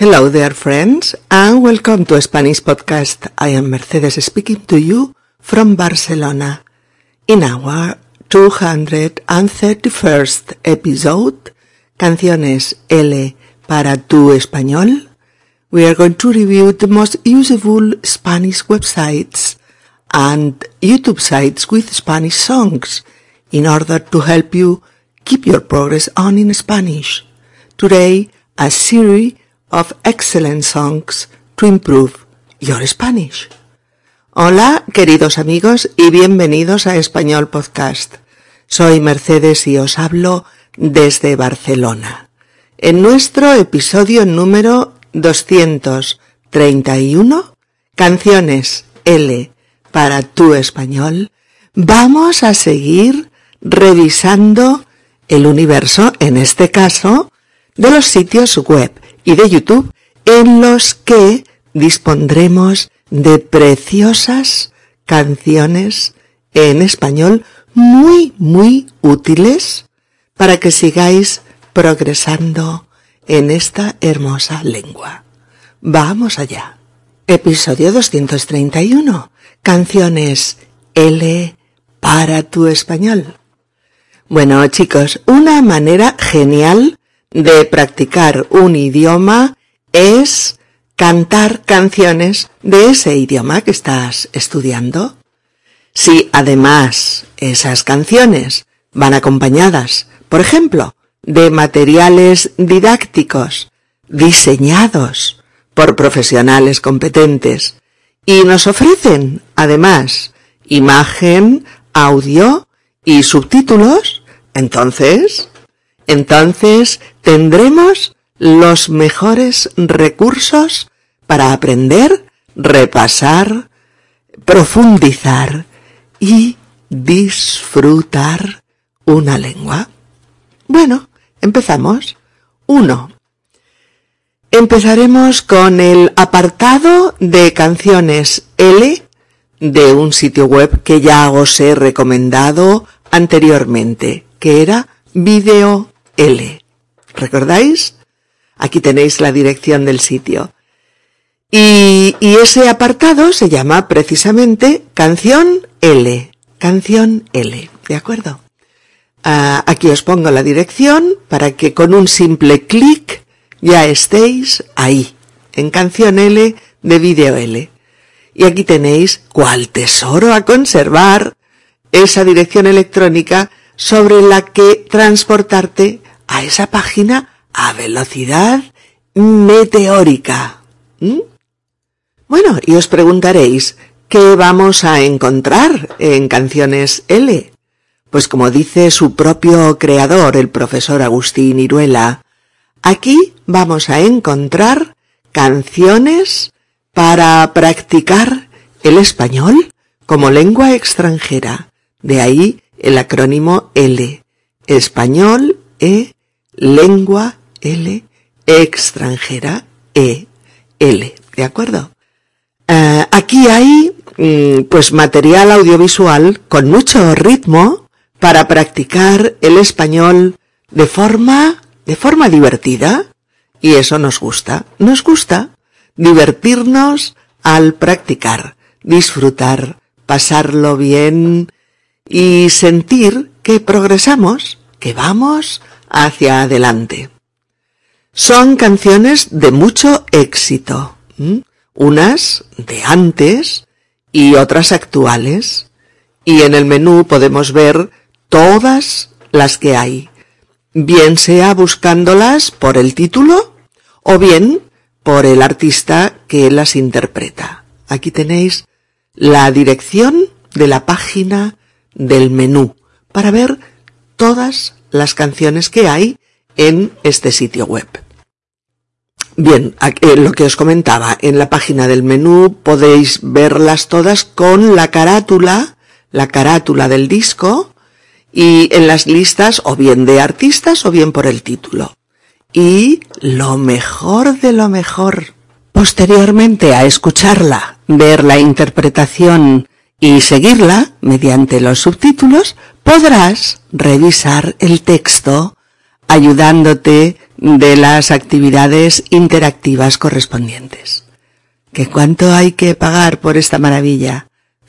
Hello there, friends, and welcome to Spanish Podcast. I am Mercedes speaking to you from Barcelona. In our 231st episode, Canciones L para tu español, we are going to review the most useful Spanish websites and YouTube sites with Spanish songs in order to help you keep your progress on in Spanish. Today, a series of excellent songs to improve your Spanish. Hola, queridos amigos, y bienvenidos a Español Podcast. Soy Mercedes y os hablo desde Barcelona. En nuestro episodio número 231, Canciones L para tu español, vamos a seguir revisando el universo, en este caso, de los sitios web y de YouTube en los que dispondremos de preciosas canciones en español muy, muy útiles para que sigáis progresando en esta hermosa lengua. Vamos allá. Episodio 231. Canciones L para tu español. Bueno, chicos, una manera genial de practicar un idioma es cantar canciones de ese idioma que estás estudiando. Si además esas canciones van acompañadas, por ejemplo, de materiales didácticos diseñados por profesionales competentes y nos ofrecen además imagen, audio y subtítulos, entonces, entonces tendremos los mejores recursos para aprender, repasar, profundizar y disfrutar una lengua. Bueno, empezamos. Uno. Empezaremos con el apartado de canciones L de un sitio web que ya os he recomendado anteriormente, que era Video L. ¿Recordáis? Aquí tenéis la dirección del sitio. Y, ese apartado se llama precisamente Canción L. Canción L. ¿De acuerdo? Uh, aquí os pongo la dirección para que con un simple clic ya estéis ahí, en Canción L de Video L. Y aquí tenéis cuál tesoro a conservar, esa dirección electrónica sobre la que transportarte esa página a velocidad meteórica. ¿Mm? Bueno, y os preguntaréis, ¿qué vamos a encontrar en Canciones L? Pues como dice su propio creador, el profesor Agustín Iruela, aquí vamos a encontrar canciones para practicar el español como lengua extranjera. De ahí el acrónimo L. Español E, lengua L, extranjera E, L. ¿De acuerdo? Uh, aquí hay mm, pues material audiovisual con mucho ritmo para practicar el español de forma de forma divertida y eso nos gusta, nos gusta divertirnos al practicar, disfrutar, pasarlo bien y sentir que progresamos, que vamos hacia adelante. Son canciones de mucho éxito, unas de antes y otras actuales, y en el menú podemos ver todas las que hay, bien sea buscándolas por el título o bien por el artista que las interpreta. Aquí tenéis la dirección de la página del menú para ver todas las canciones que hay en este sitio web. Bien, eh, lo que os comentaba, en la página del menú podéis verlas todas con la carátula, la carátula del disco, y en las listas o bien de artistas o bien por el título. Y lo mejor de lo mejor, posteriormente a escucharla, ver la interpretación y seguirla mediante los subtítulos, podrás revisar el texto ayudándote de las actividades interactivas correspondientes. ¿Qué cuánto hay que pagar por esta maravilla?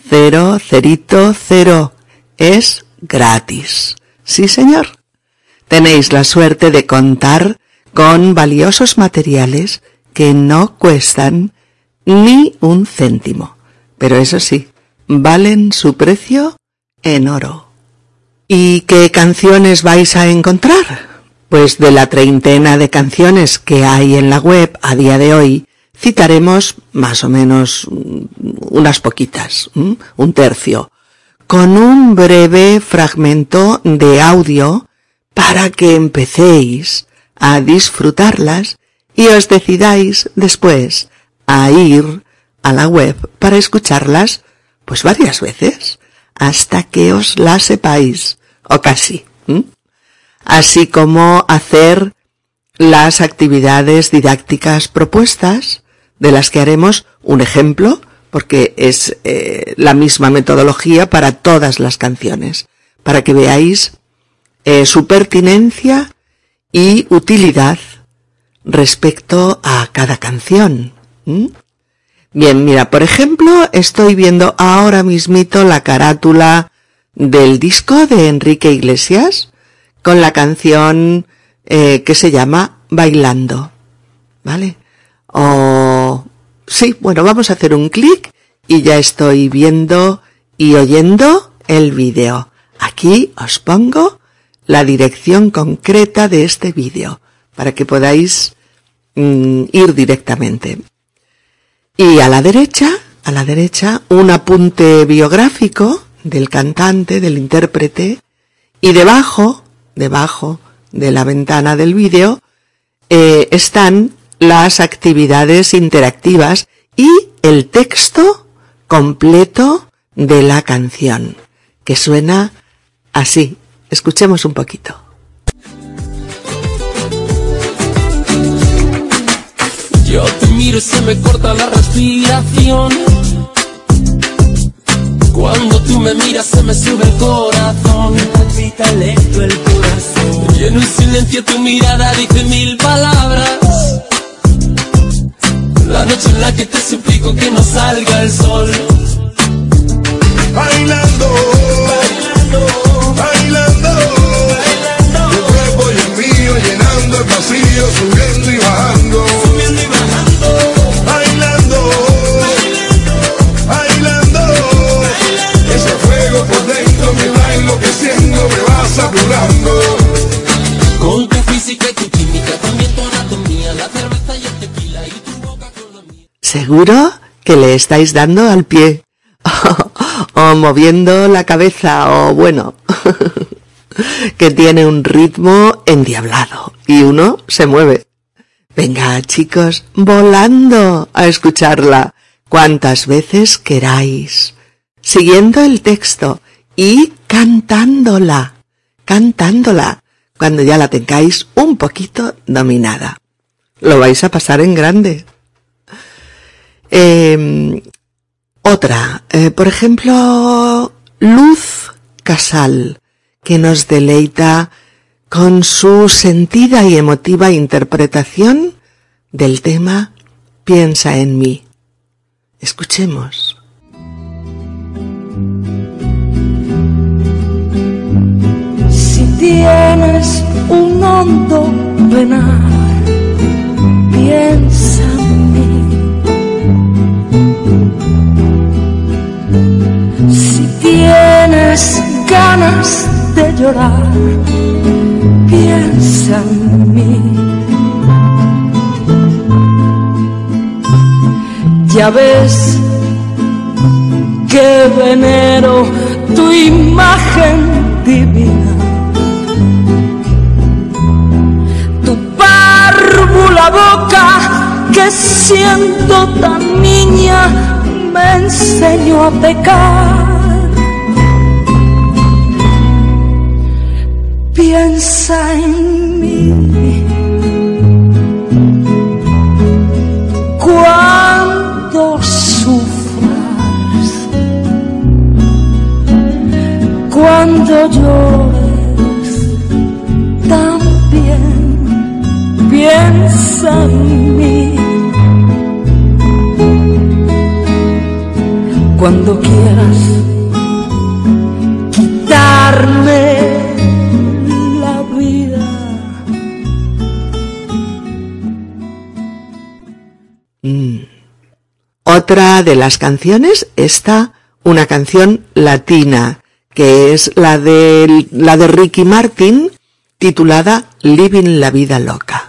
Cero, cerito, cero. Es gratis. Sí, señor. Tenéis la suerte de contar con valiosos materiales que no cuestan ni un céntimo. Pero eso sí, valen su precio en oro. ¿Y qué canciones vais a encontrar? Pues de la treintena de canciones que hay en la web a día de hoy, citaremos más o menos unas poquitas, un tercio, con un breve fragmento de audio para que empecéis a disfrutarlas y os decidáis después a ir a la web para escucharlas pues varias veces hasta que os las sepáis o casi. Así como hacer las actividades didácticas propuestas de las que haremos un ejemplo porque es eh, la misma metodología para todas las canciones para que veáis eh, su pertinencia y utilidad respecto a cada canción. Bien, mira, por ejemplo, estoy viendo ahora mismito la carátula del disco de Enrique Iglesias con la canción eh, que se llama Bailando. ¿Vale? O... Sí, bueno, vamos a hacer un clic y ya estoy viendo y oyendo el vídeo. Aquí os pongo la dirección concreta de este vídeo para que podáis mm, ir directamente. Y a la derecha, a la derecha, un apunte biográfico del cantante, del intérprete, y debajo, debajo de la ventana del vídeo, eh, están las actividades interactivas y el texto completo de la canción, que suena así. Escuchemos un poquito. Yo te miro y se me corta la respiración. Cuando tú me miras se me sube el corazón. Me palpita lento el corazón. Y en un silencio tu mirada dice mil palabras. La noche en la que te suplico que no salga el sol. Bailando subiendo y bajando. Subiendo y saturando. Con tu física y tu química, también tu anatomía, la cerveza y el tequila y tu boca con la mía. ¿Seguro que le estáis dando al pie? o moviendo la cabeza, o bueno. que tiene un ritmo endiablado y uno se mueve. Venga, chicos, volando a escucharla cuantas veces queráis, siguiendo el texto y cantándola, cantándola, cuando ya la tengáis un poquito dominada. Lo vais a pasar en grande. Eh, otra, eh, por ejemplo, Luz Casal que nos deleita con su sentida y emotiva interpretación del tema Piensa en mí. Escuchemos. Tienes un hondo penal, piensa en mí. Si tienes ganas de llorar, piensa en mí. Ya ves que venero tu imagen divina. Párvula boca que siendo tan niña me enseñó a pecar. piensa en Cuando quieras quitarme la vida. Mm. Otra de las canciones está una canción latina, que es la de, la de Ricky Martin, titulada Living la Vida Loca.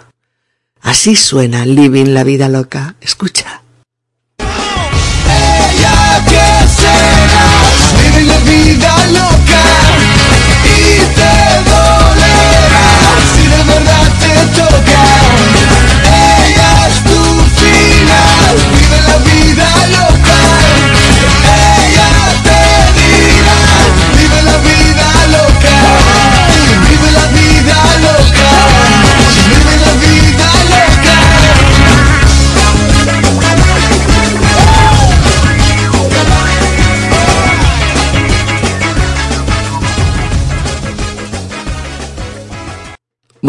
Así suena Living la vida loca. Escucha.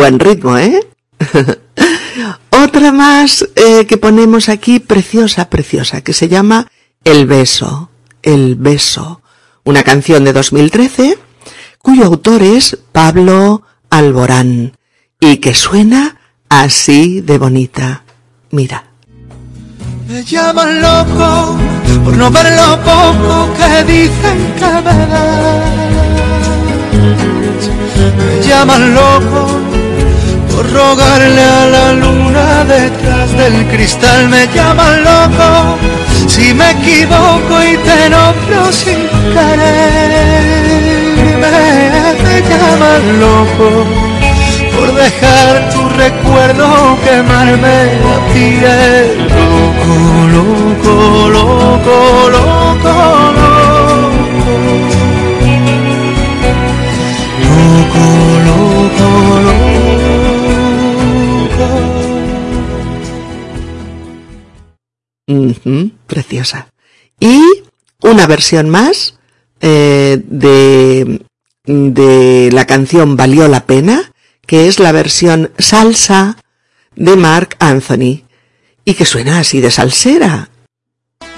Buen ritmo, ¿eh? Otra más eh, que ponemos aquí, preciosa, preciosa, que se llama El beso, El beso, una canción de 2013, cuyo autor es Pablo Alborán, y que suena así de bonita. Mira. Me llaman loco por no ver lo poco que dicen que me das. Me llaman loco por rogarle a la luna detrás del cristal. Me llaman loco si me equivoco y te nombro sin querer. Me, me llaman loco por dejar tu recuerdo quemarme la piel. Loco, loco, loco, loco, loco. Loco, loco, loco. Ujú, preciosa. Y una versión más eh, de, de la canción Valió la pena, que es la versión salsa de Mark Anthony, y que suena así de salsera.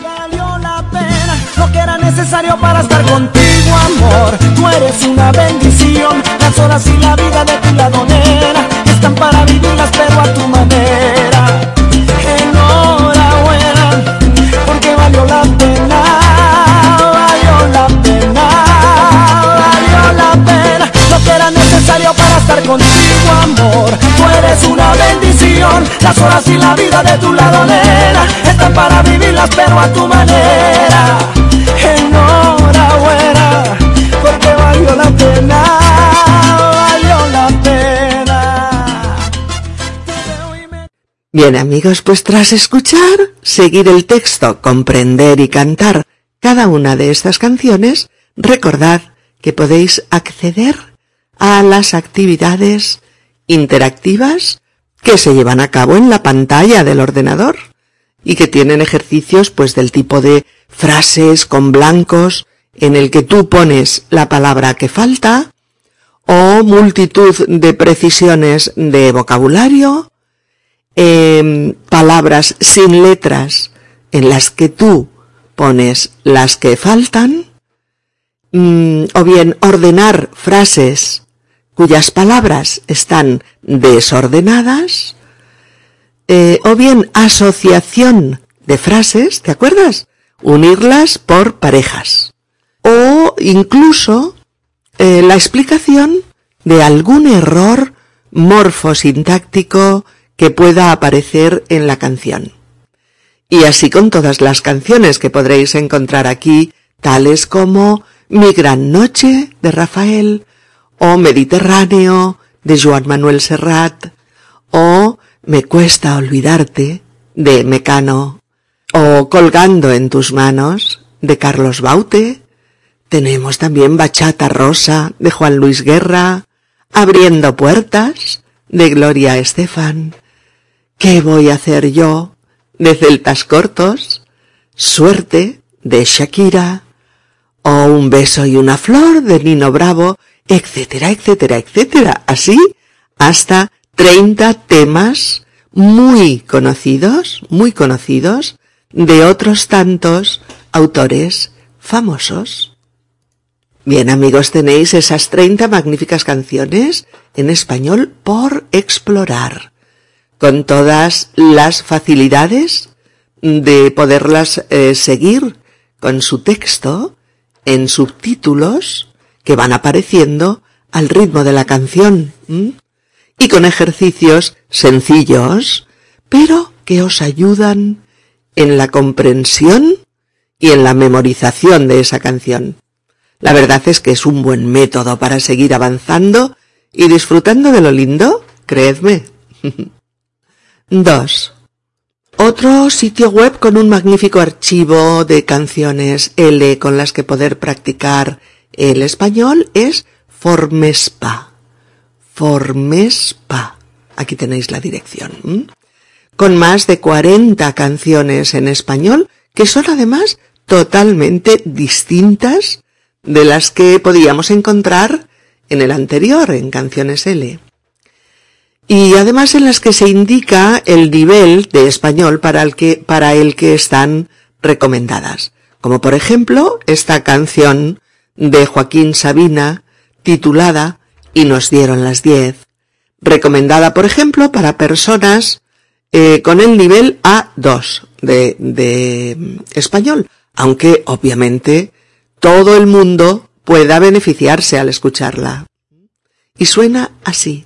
Valió la pena lo que era necesario para estar contigo, amor. Tú eres una bendición. Las horas y la vida de tu lado, nena, están para vivirlas, pero a tu manera. Estar contigo, amor. Tú eres una bendición. Las horas y la vida de tu lado, nena, están para vivirlas, pero a tu manera. Enhorabuena, porque valió la pena, valió la pena. Bien amigos, pues tras escuchar, seguir el texto, comprender y cantar cada una de estas canciones, recordad que podéis acceder a las actividades interactivas que se llevan a cabo en la pantalla del ordenador y que tienen ejercicios pues del tipo de frases con blancos en el que tú pones la palabra que falta o multitud de precisiones de vocabulario em, palabras sin letras en las que tú pones las que faltan, mm, o bien ordenar frases cuyas palabras están desordenadas, eh, o bien asociación de frases, ¿te acuerdas? Unirlas por parejas. O incluso eh, la explicación de algún error morfosintáctico que pueda aparecer en la canción. Y así con todas las canciones que podréis encontrar aquí, tales como Mi Gran Noche de Rafael, o Mediterráneo de Joan Manuel Serrat, o Me Cuesta Olvidarte de Mecano, o Colgando en tus manos de Carlos Baute, tenemos también Bachata Rosa de Juan Luis Guerra, Abriendo Puertas de Gloria Estefan, ¿Qué voy a hacer yo? de Celtas Cortos, Suerte de Shakira, o Un beso y una flor de Nino Bravo, etcétera, etcétera, etcétera. Así hasta 30 temas muy conocidos, muy conocidos, de otros tantos autores famosos. Bien amigos, tenéis esas 30 magníficas canciones en español por explorar, con todas las facilidades de poderlas eh, seguir con su texto en subtítulos que van apareciendo al ritmo de la canción y con ejercicios sencillos, pero que os ayudan en la comprensión y en la memorización de esa canción. La verdad es que es un buen método para seguir avanzando y disfrutando de lo lindo, creedme. 2. Otro sitio web con un magnífico archivo de canciones L con las que poder practicar el español es Formespa. Formespa. Aquí tenéis la dirección. Con más de 40 canciones en español que son además totalmente distintas de las que podíamos encontrar en el anterior, en Canciones L. Y además en las que se indica el nivel de español para el que, para el que están recomendadas. Como por ejemplo esta canción de Joaquín Sabina titulada Y nos dieron las diez, recomendada por ejemplo para personas eh, con el nivel A2 de, de español, aunque obviamente todo el mundo pueda beneficiarse al escucharla. Y suena así.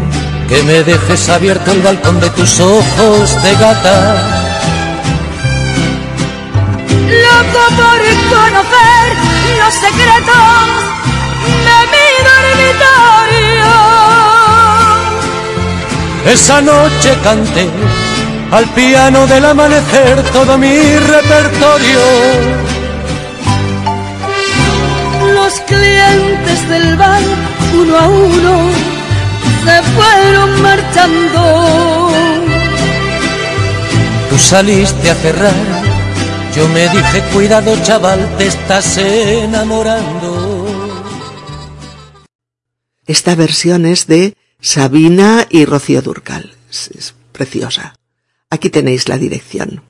que me dejes abierto el balcón de tus ojos de gata. Loco por conocer los secretos de mi esa noche canté al piano del amanecer todo mi repertorio. Los clientes del bar, uno a uno, se fueron marchando. Tú saliste a cerrar, yo me dije, cuidado chaval, te estás enamorando. Esta versión es de Sabina y Rocío Durcal. Es, preciosa. Aquí tenéis la dirección.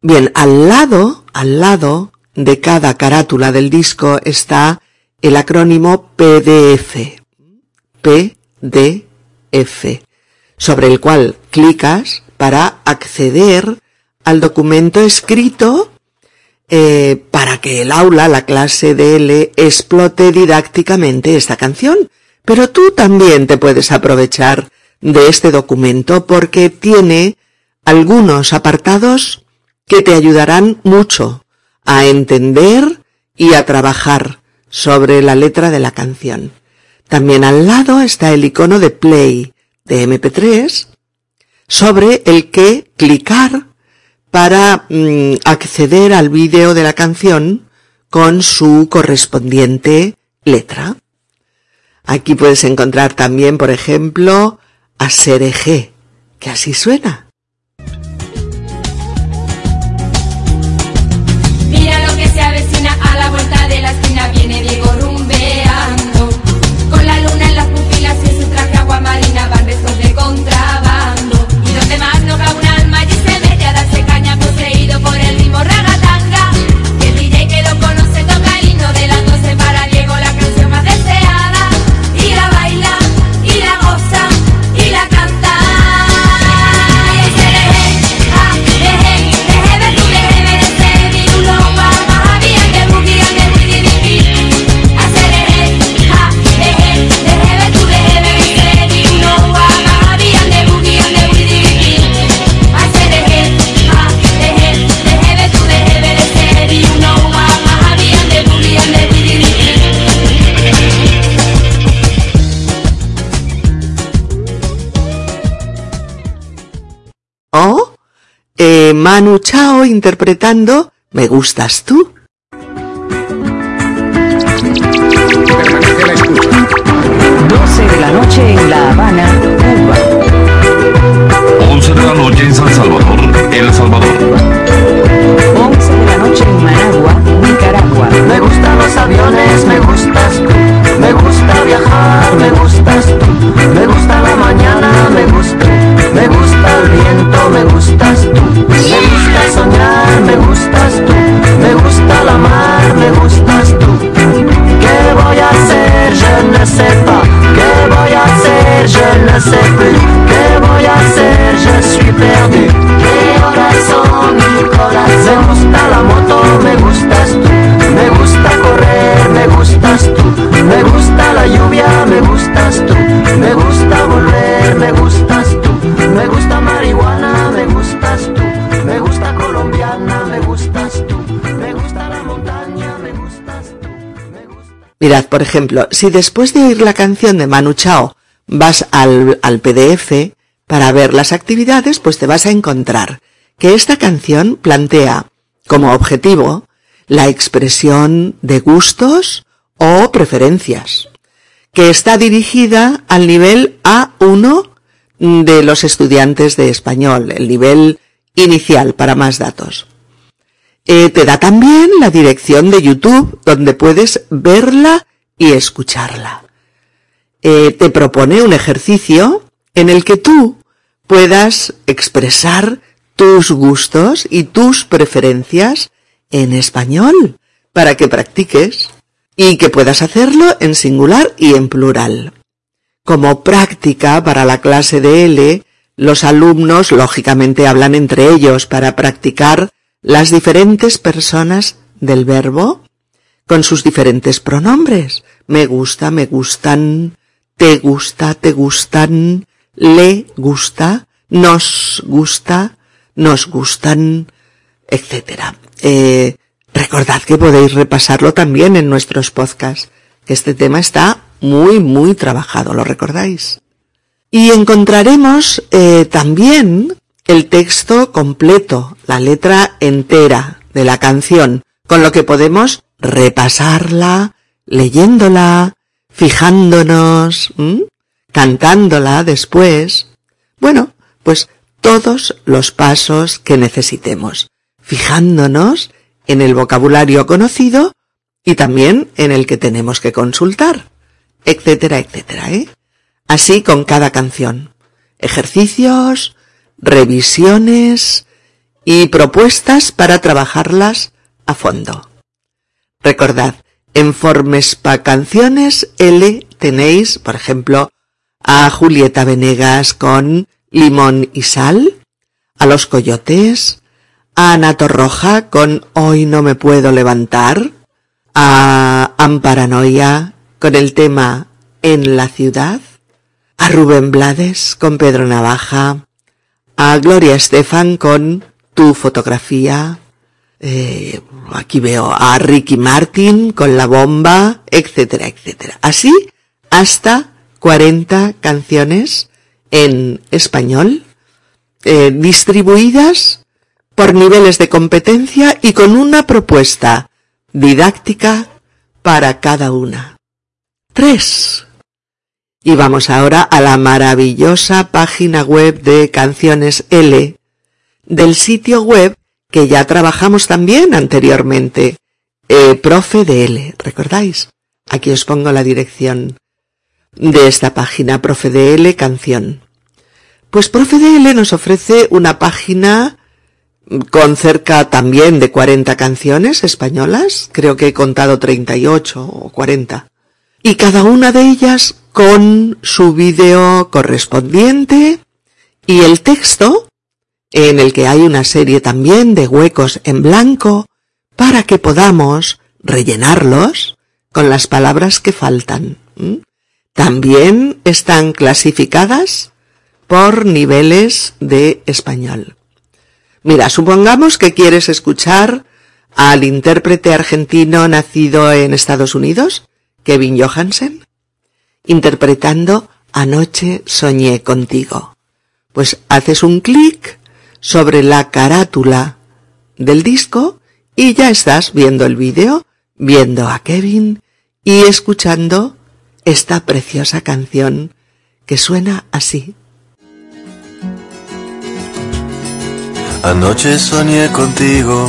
Bien, al lado, al lado de cada carátula del disco está el acrónimo PDF. PDF. Sobre el cual clicas para acceder al documento escrito eh, para que el aula, la clase de L, explote didácticamente esta canción pero tú también te puedes aprovechar de este documento porque tiene algunos apartados que te ayudarán mucho a entender y a trabajar sobre la letra de la canción. También al lado está el icono de play de MP3 sobre el que clicar para mm, acceder al vídeo de la canción con su correspondiente letra. Aquí puedes encontrar también, por ejemplo, a Sereje, que así suena. Manu Chao interpretando Me gustas tú. 12 de la noche en La Habana, Cuba. 11 de la noche en San Salvador, El Salvador. 11 de la noche en Managua, Nicaragua. Me gustan los aviones, me gustas tú. Me gusta viajar, me gustas tú. Me gusta la mañana, me gusta. Me gusta el viento, me gustas tú. Me gusta soñar, me gustas tú. Me gusta la mar, me gustas tú. ¿Qué voy a hacer? Je ne sais pas. ¿Qué voy a hacer? Je ne sais plus. ¿Qué voy a hacer? Je suis perdu. ¿Qué corazón, mi corazón? Me gusta la moto, me gustas tú. Me gusta correr, me gustas tú. Me gusta la lluvia, me gustas tú. Me gusta volver, me gustas. Me gusta marihuana, me gustas tú. Me gusta colombiana, me gustas tú. Me gusta la montaña, me gustas tú. Mirad, por ejemplo, si después de oír la canción de Manu Chao vas al, al PDF para ver las actividades, pues te vas a encontrar que esta canción plantea como objetivo la expresión de gustos o preferencias, que está dirigida al nivel A1 de los estudiantes de español, el nivel inicial para más datos. Eh, te da también la dirección de YouTube donde puedes verla y escucharla. Eh, te propone un ejercicio en el que tú puedas expresar tus gustos y tus preferencias en español para que practiques y que puedas hacerlo en singular y en plural. Como práctica para la clase de L, los alumnos lógicamente hablan entre ellos para practicar las diferentes personas del verbo con sus diferentes pronombres. Me gusta, me gustan, te gusta, te gustan, le gusta, nos gusta, nos gustan, etc. Eh, recordad que podéis repasarlo también en nuestros podcasts, que este tema está muy, muy trabajado, ¿lo recordáis? Y encontraremos eh, también el texto completo, la letra entera de la canción, con lo que podemos repasarla, leyéndola, fijándonos, cantándola después. Bueno, pues todos los pasos que necesitemos, fijándonos en el vocabulario conocido y también en el que tenemos que consultar, etcétera, etcétera, ¿eh? Así con cada canción. Ejercicios, revisiones y propuestas para trabajarlas a fondo. Recordad, en Formespa Canciones L tenéis, por ejemplo, a Julieta Venegas con Limón y Sal, a Los Coyotes, a Ana Torroja con Hoy no me puedo levantar, a Amparanoia con el tema En la ciudad, a Rubén Blades con Pedro Navaja, a Gloria Estefan con Tu fotografía, eh, aquí veo a Ricky Martin con La bomba, etcétera, etcétera. Así hasta 40 canciones en español, eh, distribuidas por niveles de competencia y con una propuesta didáctica para cada una. Y vamos ahora a la maravillosa página web de Canciones L del sitio web que ya trabajamos también anteriormente, eh, Profe de L, ¿recordáis? Aquí os pongo la dirección de esta página, Profe de L Canción. Pues Profe de L nos ofrece una página con cerca también de 40 canciones españolas, creo que he contado 38 o 40, y cada una de ellas con su vídeo correspondiente y el texto en el que hay una serie también de huecos en blanco para que podamos rellenarlos con las palabras que faltan. También están clasificadas por niveles de español. Mira, supongamos que quieres escuchar al intérprete argentino nacido en Estados Unidos, Kevin Johansen, interpretando Anoche soñé contigo. Pues haces un clic sobre la carátula del disco y ya estás viendo el vídeo, viendo a Kevin y escuchando esta preciosa canción que suena así. Anoche soñé contigo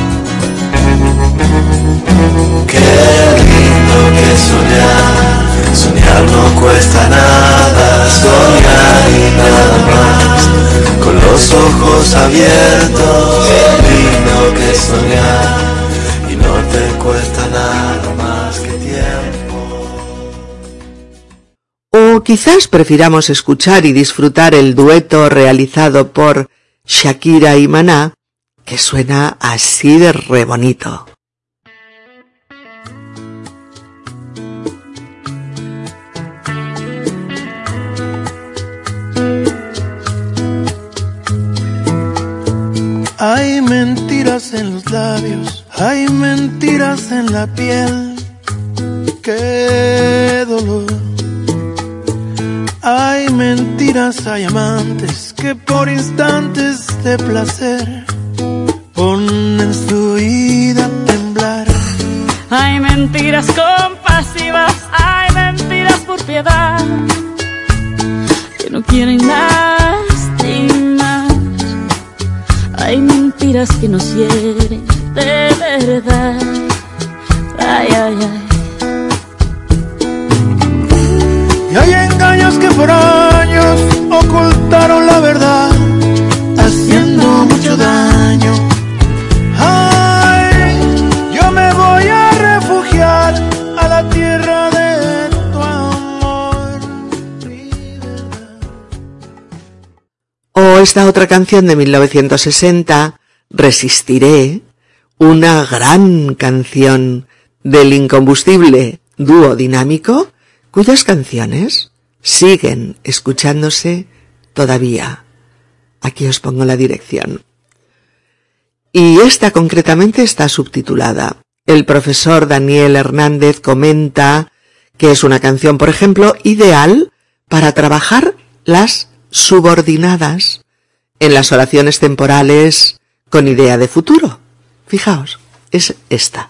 Qué lindo que soñar, soñar no cuesta nada, soñar y nada más, con los ojos abiertos. Qué lindo que soñar, y no te cuesta nada más que tiempo. O quizás prefiramos escuchar y disfrutar el dueto realizado por Shakira y Maná, que suena así de re bonito. Hay mentiras en los labios, hay mentiras en la piel. Qué dolor. Hay mentiras, hay amantes que por instantes de placer ponen su vida a temblar. Hay mentiras compasivas, hay mentiras por piedad que no quieren lastimar. Hay mentiras que nos hieren de verdad. Ay, ay, ay. Y hay engaños que por años ocultaron la verdad, esta otra canción de 1960, Resistiré, una gran canción del incombustible dúo dinámico, cuyas canciones siguen escuchándose todavía. Aquí os pongo la dirección. Y esta concretamente está subtitulada. El profesor Daniel Hernández comenta que es una canción, por ejemplo, ideal para trabajar las subordinadas en las oraciones temporales con idea de futuro. Fijaos, es esta.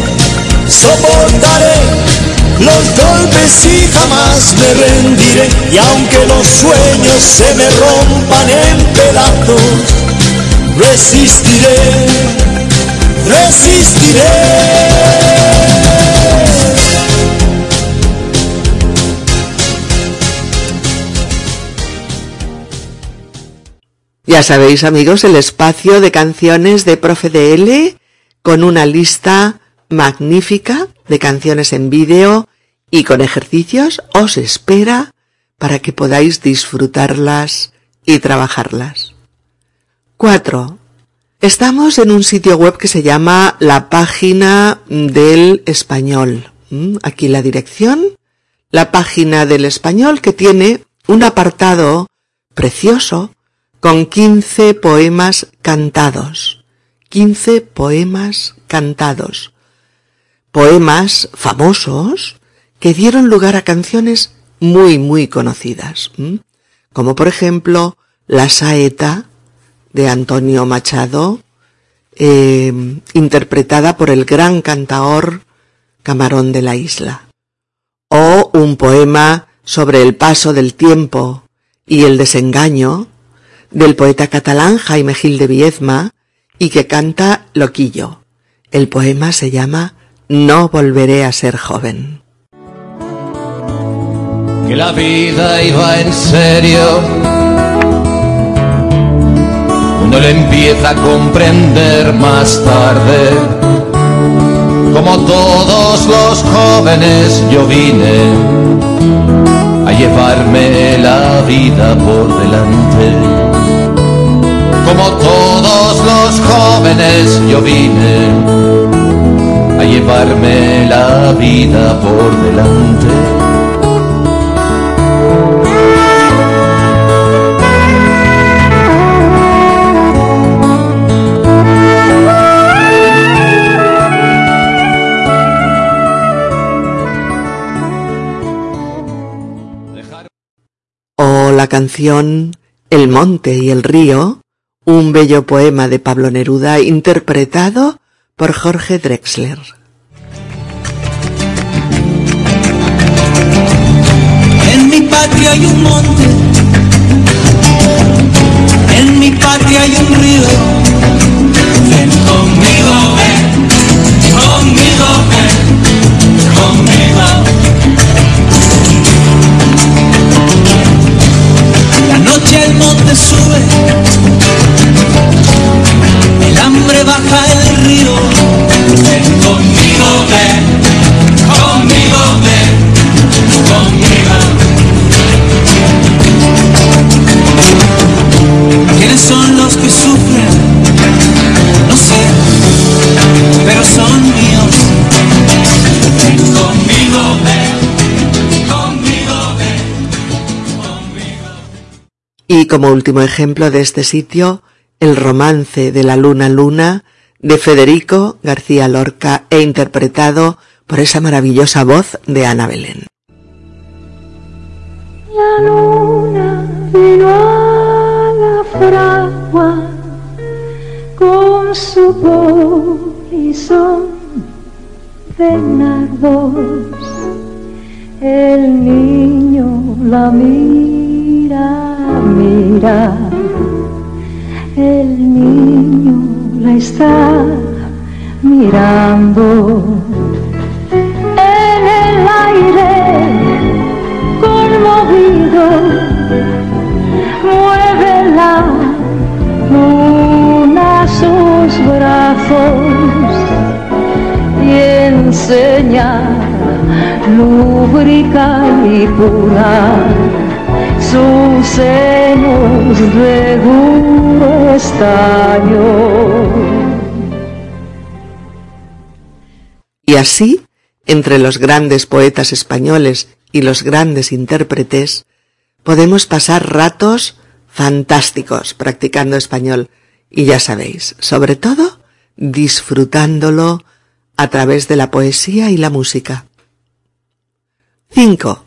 Soportaré los golpes y jamás me rendiré. Y aunque los sueños se me rompan en pedazos, resistiré, resistiré. Ya sabéis, amigos, el espacio de canciones de Profe DL con una lista magnífica de canciones en vídeo y con ejercicios os espera para que podáis disfrutarlas y trabajarlas. 4. Estamos en un sitio web que se llama la página del español. ¿Mm? Aquí la dirección. La página del español que tiene un apartado precioso con 15 poemas cantados. 15 poemas cantados. Poemas famosos que dieron lugar a canciones muy, muy conocidas. Como por ejemplo La Saeta de Antonio Machado, eh, interpretada por el gran cantaor Camarón de la Isla. O un poema sobre el paso del tiempo y el desengaño del poeta catalán Jaime Gil de Viezma y que canta Loquillo. El poema se llama No volveré a ser joven. Que la vida iba en serio no le empieza a comprender más tarde. Como todos los jóvenes yo vine a llevarme la vida por delante. Como todos los jóvenes yo vine llevarme la vida por delante. la canción El monte y el río, un bello poema de Pablo Neruda interpretado por Jorge Drexler. Mi patria hay un monte, en mi patria hay un río. Ven conmigo, ven, conmigo, ven, conmigo. noche el monte sube, el hambre baja el río. Ven Y como último ejemplo de este sitio, el romance de la luna luna de Federico García Lorca e interpretado por esa maravillosa voz de Ana Belén. La luna vino a la fragua con su polizón de nardos. El niño la mira el niño la está mirando. En el aire conmovido, mueve la luna sus brazos y enseña lúbrica y pura estaño. Y así, entre los grandes poetas españoles y los grandes intérpretes, podemos pasar ratos fantásticos practicando español y ya sabéis, sobre todo disfrutándolo a través de la poesía y la música. 5.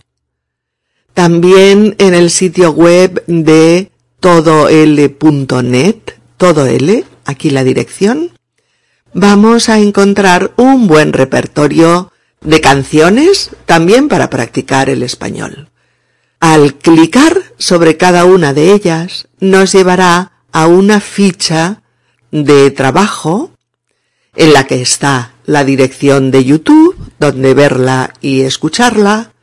También en el sitio web de todol.net, todo aquí la dirección, vamos a encontrar un buen repertorio de canciones también para practicar el español. Al clicar sobre cada una de ellas nos llevará a una ficha de trabajo en la que está la dirección de YouTube, donde verla y escucharla,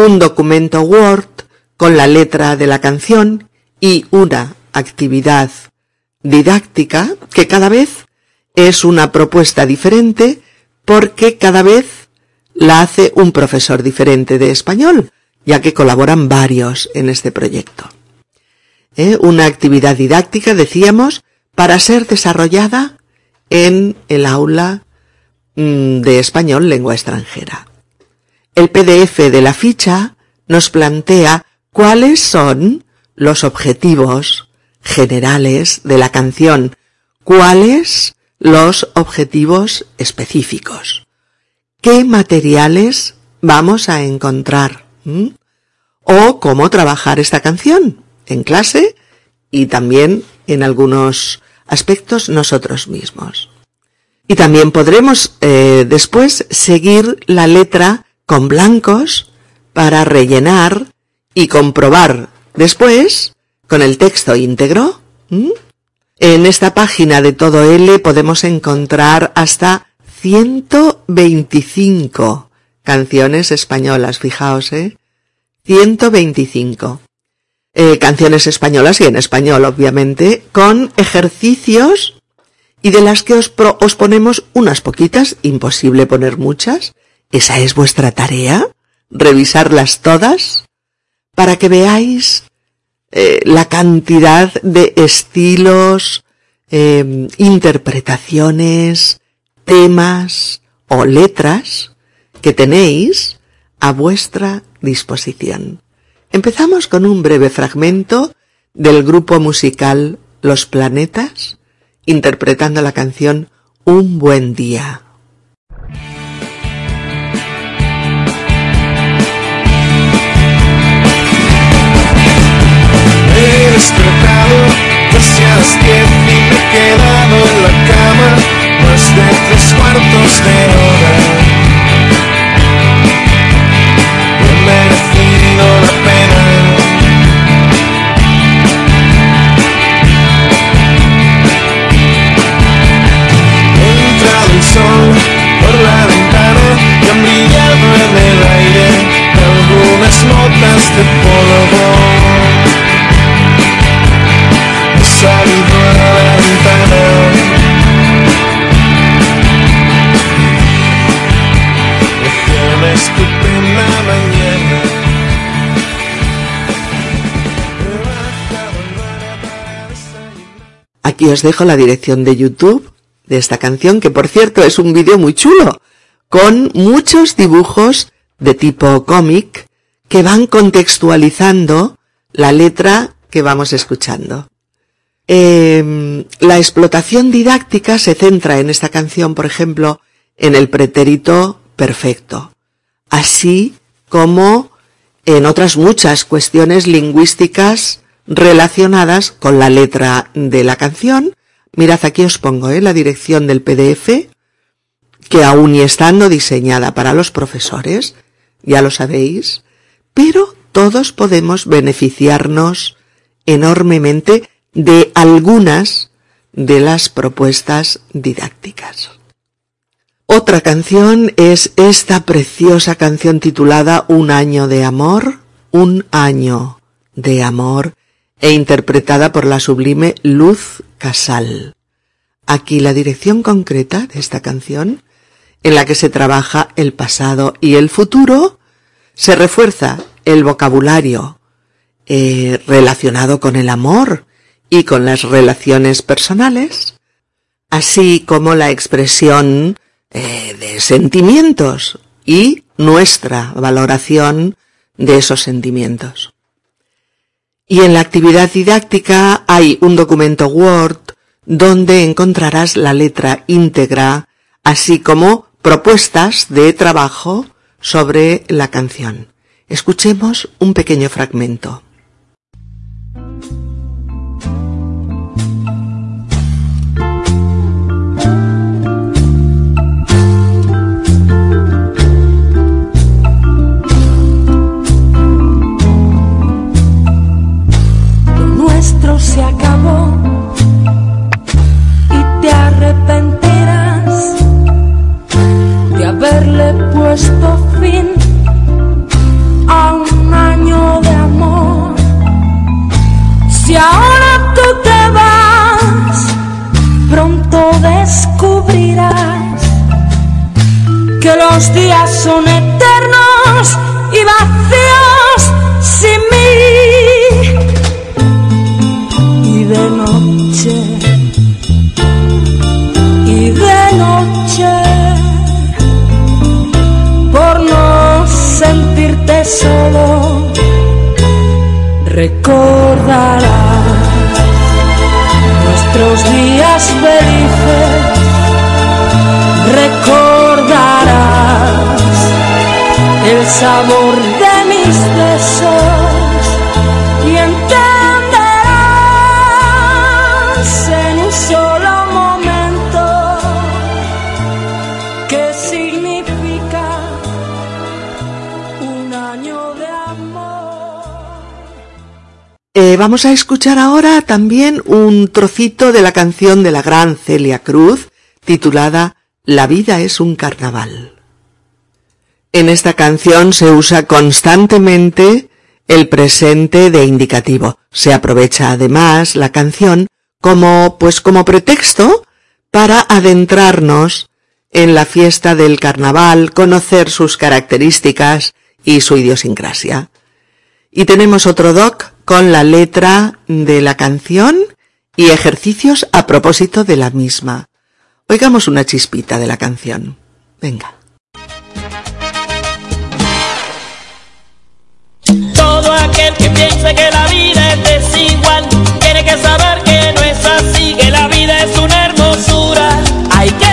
un documento Word con la letra de la canción y una actividad didáctica que cada vez es una propuesta diferente porque cada vez la hace un profesor diferente de español, ya que colaboran varios en este proyecto. ¿Eh? Una actividad didáctica, decíamos, para ser desarrollada en el aula mm, de español lengua extranjera. El PDF de la ficha nos plantea cuáles son los objetivos generales de la canción, cuáles los objetivos específicos, qué materiales vamos a encontrar o cómo trabajar esta canción en clase y también en algunos aspectos nosotros mismos. Y también podremos eh, después seguir la letra con blancos para rellenar y comprobar después con el texto íntegro. En esta página de todo L podemos encontrar hasta 125 canciones españolas, fijaos, ¿eh? 125. Eh, canciones españolas y en español, obviamente, con ejercicios y de las que os, os ponemos unas poquitas, imposible poner muchas. Esa es vuestra tarea, revisarlas todas, para que veáis eh, la cantidad de estilos, eh, interpretaciones, temas o letras que tenéis a vuestra disposición. Empezamos con un breve fragmento del grupo musical Los Planetas, interpretando la canción Un buen día. Despertado casi a las diez y me he quedado en la cama más de tres cuartos de hora. Aquí os dejo la dirección de YouTube de esta canción, que por cierto es un vídeo muy chulo, con muchos dibujos de tipo cómic que van contextualizando la letra que vamos escuchando. Eh, la explotación didáctica se centra en esta canción, por ejemplo, en el pretérito perfecto, así como en otras muchas cuestiones lingüísticas relacionadas con la letra de la canción. Mirad, aquí os pongo ¿eh? la dirección del PDF, que aún y estando diseñada para los profesores, ya lo sabéis, pero todos podemos beneficiarnos enormemente de algunas de las propuestas didácticas. Otra canción es esta preciosa canción titulada Un año de amor, un año de amor, e interpretada por la sublime Luz Casal. Aquí la dirección concreta de esta canción, en la que se trabaja el pasado y el futuro, se refuerza el vocabulario eh, relacionado con el amor y con las relaciones personales, así como la expresión eh, de sentimientos y nuestra valoración de esos sentimientos. Y en la actividad didáctica hay un documento Word donde encontrarás la letra íntegra, así como propuestas de trabajo sobre la canción. Escuchemos un pequeño fragmento. Los días son eternos y vacíos sin mí. Y de noche, y de noche, por no sentirte solo, recordarás nuestros días felices sabor de mis besos y entenderás en un solo momento qué significa un año de amor. Eh, vamos a escuchar ahora también un trocito de la canción de la gran Celia Cruz, titulada La vida es un carnaval. En esta canción se usa constantemente el presente de indicativo. Se aprovecha además la canción como, pues como pretexto para adentrarnos en la fiesta del carnaval, conocer sus características y su idiosincrasia. Y tenemos otro doc con la letra de la canción y ejercicios a propósito de la misma. Oigamos una chispita de la canción. Venga. Aquel que piense que la vida es desigual. Tiene que saber que no es así, que la vida es una hermosura, hay que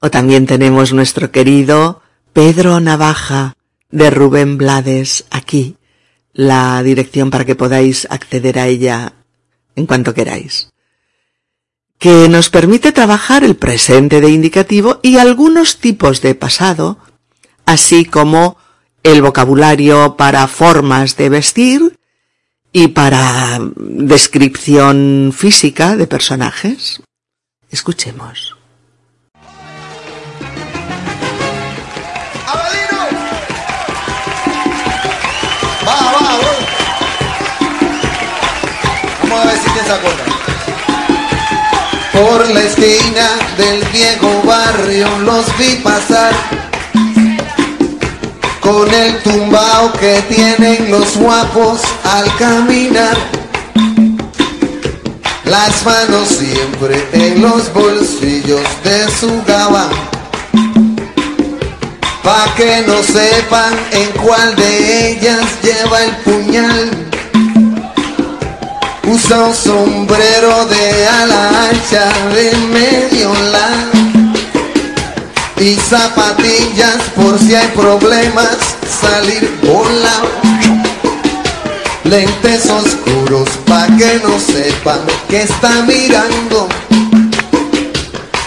O también tenemos nuestro querido Pedro Navaja de Rubén Blades aquí, la dirección para que podáis acceder a ella en cuanto queráis, que nos permite trabajar el presente de indicativo y algunos tipos de pasado, así como el vocabulario para formas de vestir y para descripción física de personajes. Escuchemos. Por la esquina del viejo barrio los vi pasar con el tumbao que tienen los guapos al caminar. Las manos siempre en los bolsillos de su gabán. Pa' que no sepan en cuál de ellas lleva el puñal. Usa un sombrero de ala ancha de medio lado y zapatillas por si hay problemas salir volado. Lentes oscuros pa' que no sepan que está mirando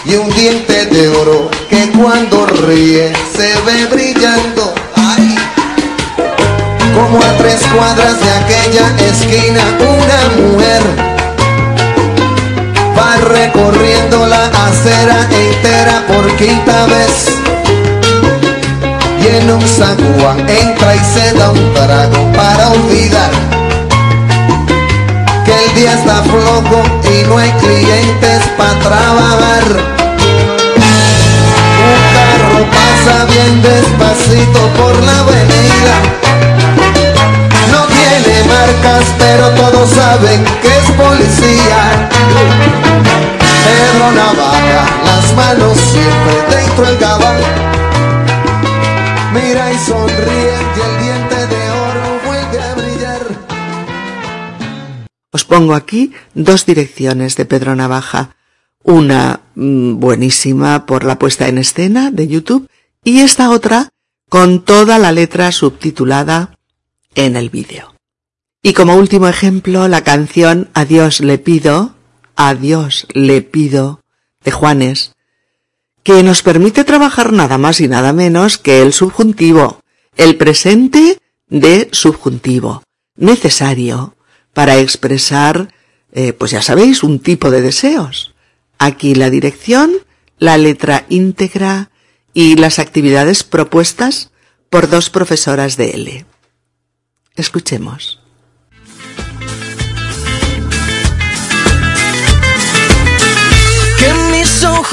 y un diente de oro que cuando ríe se ve brillando. Como a tres cuadras de aquella esquina una mujer va recorriendo la acera entera por quinta vez. Y en un zaguán entra y se da un trago para olvidar que el día está flojo y no hay clientes para trabajar. Un carro pasa bien despacito por la avenida. Pero todos saben que es policía. Pedro Navaja, las manos siempre dentro del gabán. Mira y sonríe y el diente de oro vuelve a brillar. Os pongo aquí dos direcciones de Pedro Navaja. Una mm, buenísima por la puesta en escena de YouTube y esta otra con toda la letra subtitulada en el vídeo. Y como último ejemplo, la canción Adiós le pido, Adiós le pido, de Juanes, que nos permite trabajar nada más y nada menos que el subjuntivo, el presente de subjuntivo, necesario para expresar, eh, pues ya sabéis, un tipo de deseos. Aquí la dirección, la letra íntegra y las actividades propuestas por dos profesoras de L. Escuchemos.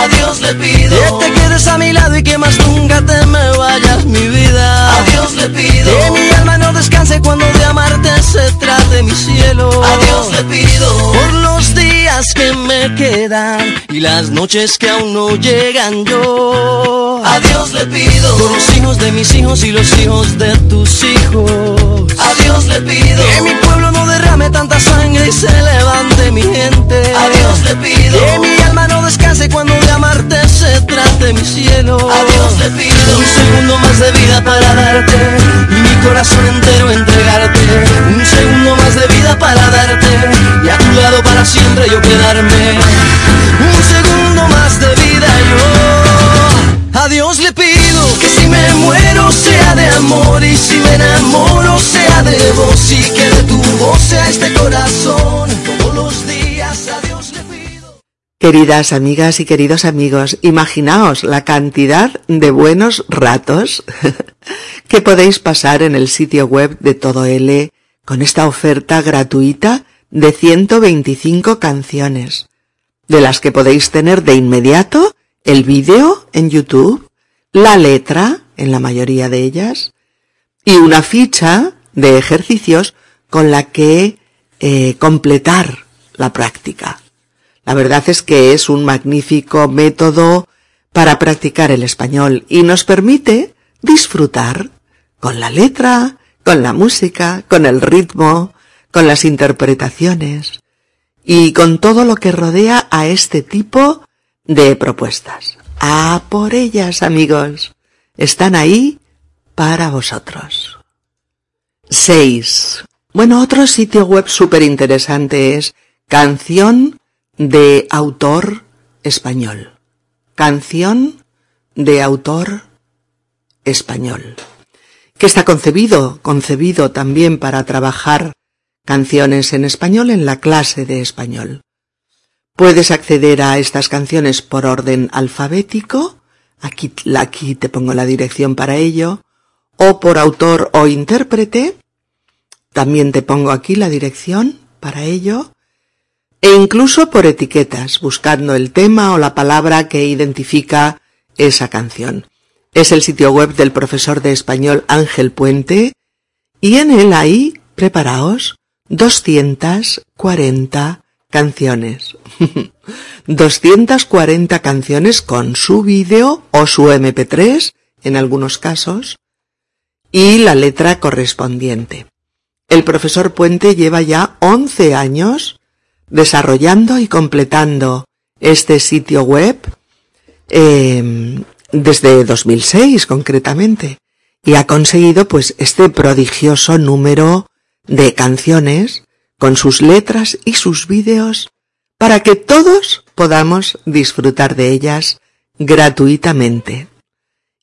A Dios le pido que te quedes a mi lado y que más nunca te me vayas mi vida. A Dios le pido que mi alma no descanse cuando de amarte se trate mi cielo. A Dios le pido por los días que me quedan y las noches que aún no llegan yo. A Dios le pido por los hijos de mis hijos y los hijos de tus hijos. A Dios le pido que mi pueblo no derrame tanta sangre y se levante mi gente. A Dios le pido que mi alma no descanse cuando de amarte se trate mi cielo. A Dios le pido un segundo más de vida para darte y mi corazón entero entregarte. Un segundo más de vida para darte y a tu lado para siempre yo quedarme. Un segundo más de vida yo. A Dios le pido que si me muero sea de amor y si me enamoro sea de vos y que este. Queridas amigas y queridos amigos, imaginaos la cantidad de buenos ratos que podéis pasar en el sitio web de Todo L con esta oferta gratuita de 125 canciones, de las que podéis tener de inmediato el vídeo en YouTube, la letra en la mayoría de ellas y una ficha de ejercicios con la que eh, completar la práctica. La verdad es que es un magnífico método para practicar el español y nos permite disfrutar con la letra, con la música, con el ritmo, con las interpretaciones y con todo lo que rodea a este tipo de propuestas. A por ellas, amigos. Están ahí para vosotros. 6. Bueno, otro sitio web súper interesante es Canción de Autor Español. Canción de Autor Español. Que está concebido, concebido también para trabajar canciones en español en la clase de español. Puedes acceder a estas canciones por orden alfabético, aquí, aquí te pongo la dirección para ello, o por autor o intérprete, también te pongo aquí la dirección para ello, e incluso por etiquetas, buscando el tema o la palabra que identifica esa canción. Es el sitio web del profesor de español Ángel Puente, y en él hay, preparaos, 240 canciones. 240 canciones con su vídeo o su MP3 en algunos casos y la letra correspondiente. El profesor Puente lleva ya 11 años desarrollando y completando este sitio web eh, desde 2006 concretamente y ha conseguido pues este prodigioso número de canciones con sus letras y sus vídeos para que todos podamos disfrutar de ellas gratuitamente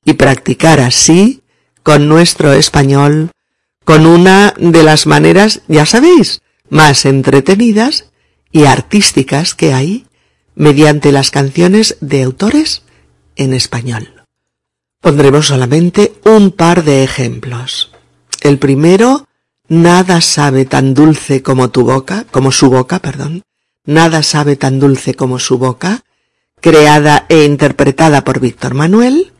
y practicar así con nuestro español con una de las maneras, ya sabéis, más entretenidas y artísticas que hay mediante las canciones de autores en español. Pondremos solamente un par de ejemplos. El primero Nada sabe tan dulce como tu boca, como su boca, perdón. Nada sabe tan dulce como su boca, creada e interpretada por Víctor Manuel,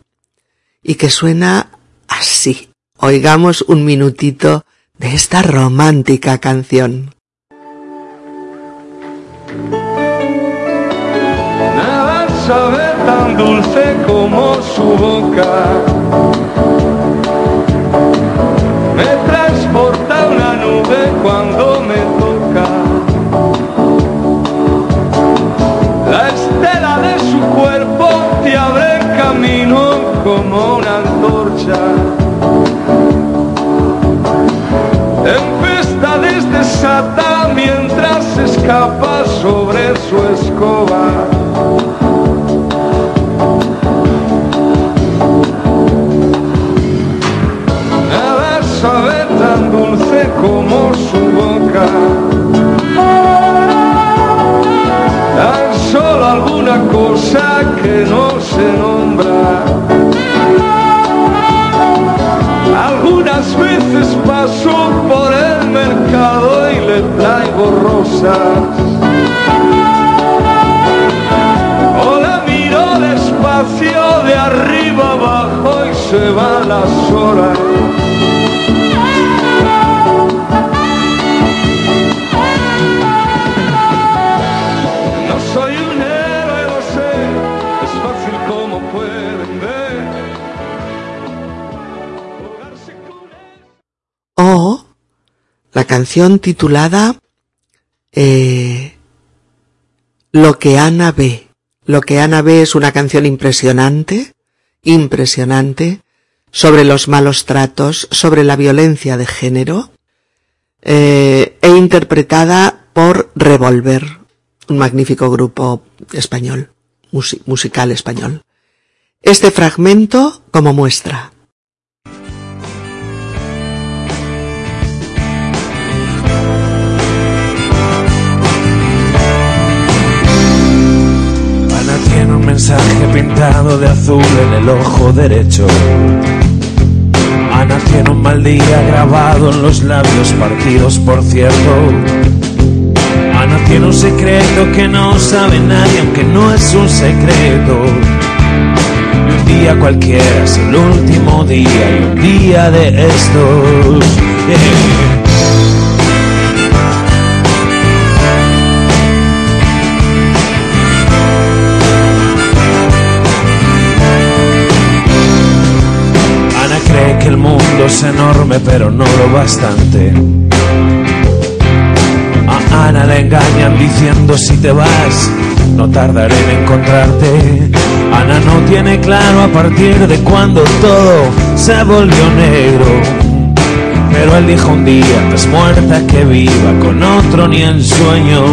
y que suena así oigamos un minutito de esta romántica canción. Nada sabe tan dulce como su boca. Me transporta una nube cuando me toca. La estela de su cuerpo te abre el camino como una antorcha. mientras escapa sobre su escoba. Nada sabe tan dulce como su boca. Tan solo alguna cosa que no se nombra. Algunas veces paso por el mercado y le traigo rosas. O la miro despacio de arriba abajo y se van las horas. La canción titulada eh, Lo que Ana ve. Lo que Ana ve es una canción impresionante, impresionante, sobre los malos tratos, sobre la violencia de género, eh, e interpretada por Revolver, un magnífico grupo español, musi- musical español. Este fragmento como muestra. Mensaje pintado de azul en el ojo derecho. Ana tiene un mal día grabado en los labios partidos, por cierto. Ana tiene un secreto que no sabe nadie, aunque no es un secreto. Y un día cualquiera es el último día y un día de estos. Es enorme, pero no lo bastante. A Ana le engañan diciendo si te vas, no tardaré en encontrarte. Ana no tiene claro a partir de cuando todo se volvió negro. Pero él dijo un día, es muerta que viva con otro ni en sueños.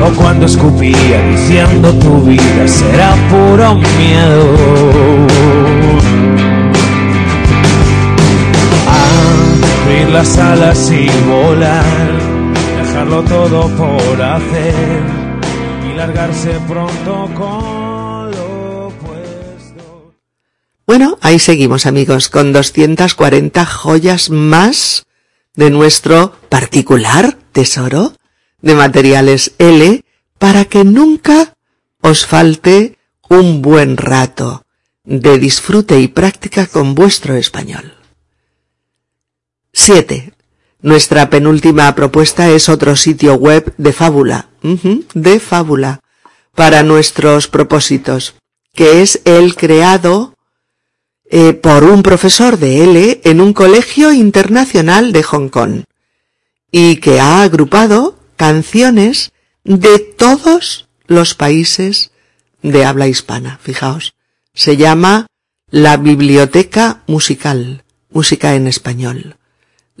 O cuando escupía diciendo tu vida será puro miedo. Las alas y volar, dejarlo todo por hacer y largarse pronto con lo puesto. Bueno, ahí seguimos amigos, con 240 joyas más de nuestro particular tesoro de materiales L para que nunca os falte un buen rato de disfrute y práctica con vuestro español. 7. Nuestra penúltima propuesta es otro sitio web de fábula, de fábula, para nuestros propósitos, que es el creado eh, por un profesor de L en un colegio internacional de Hong Kong y que ha agrupado canciones de todos los países de habla hispana. Fijaos, se llama la Biblioteca Musical, música en español.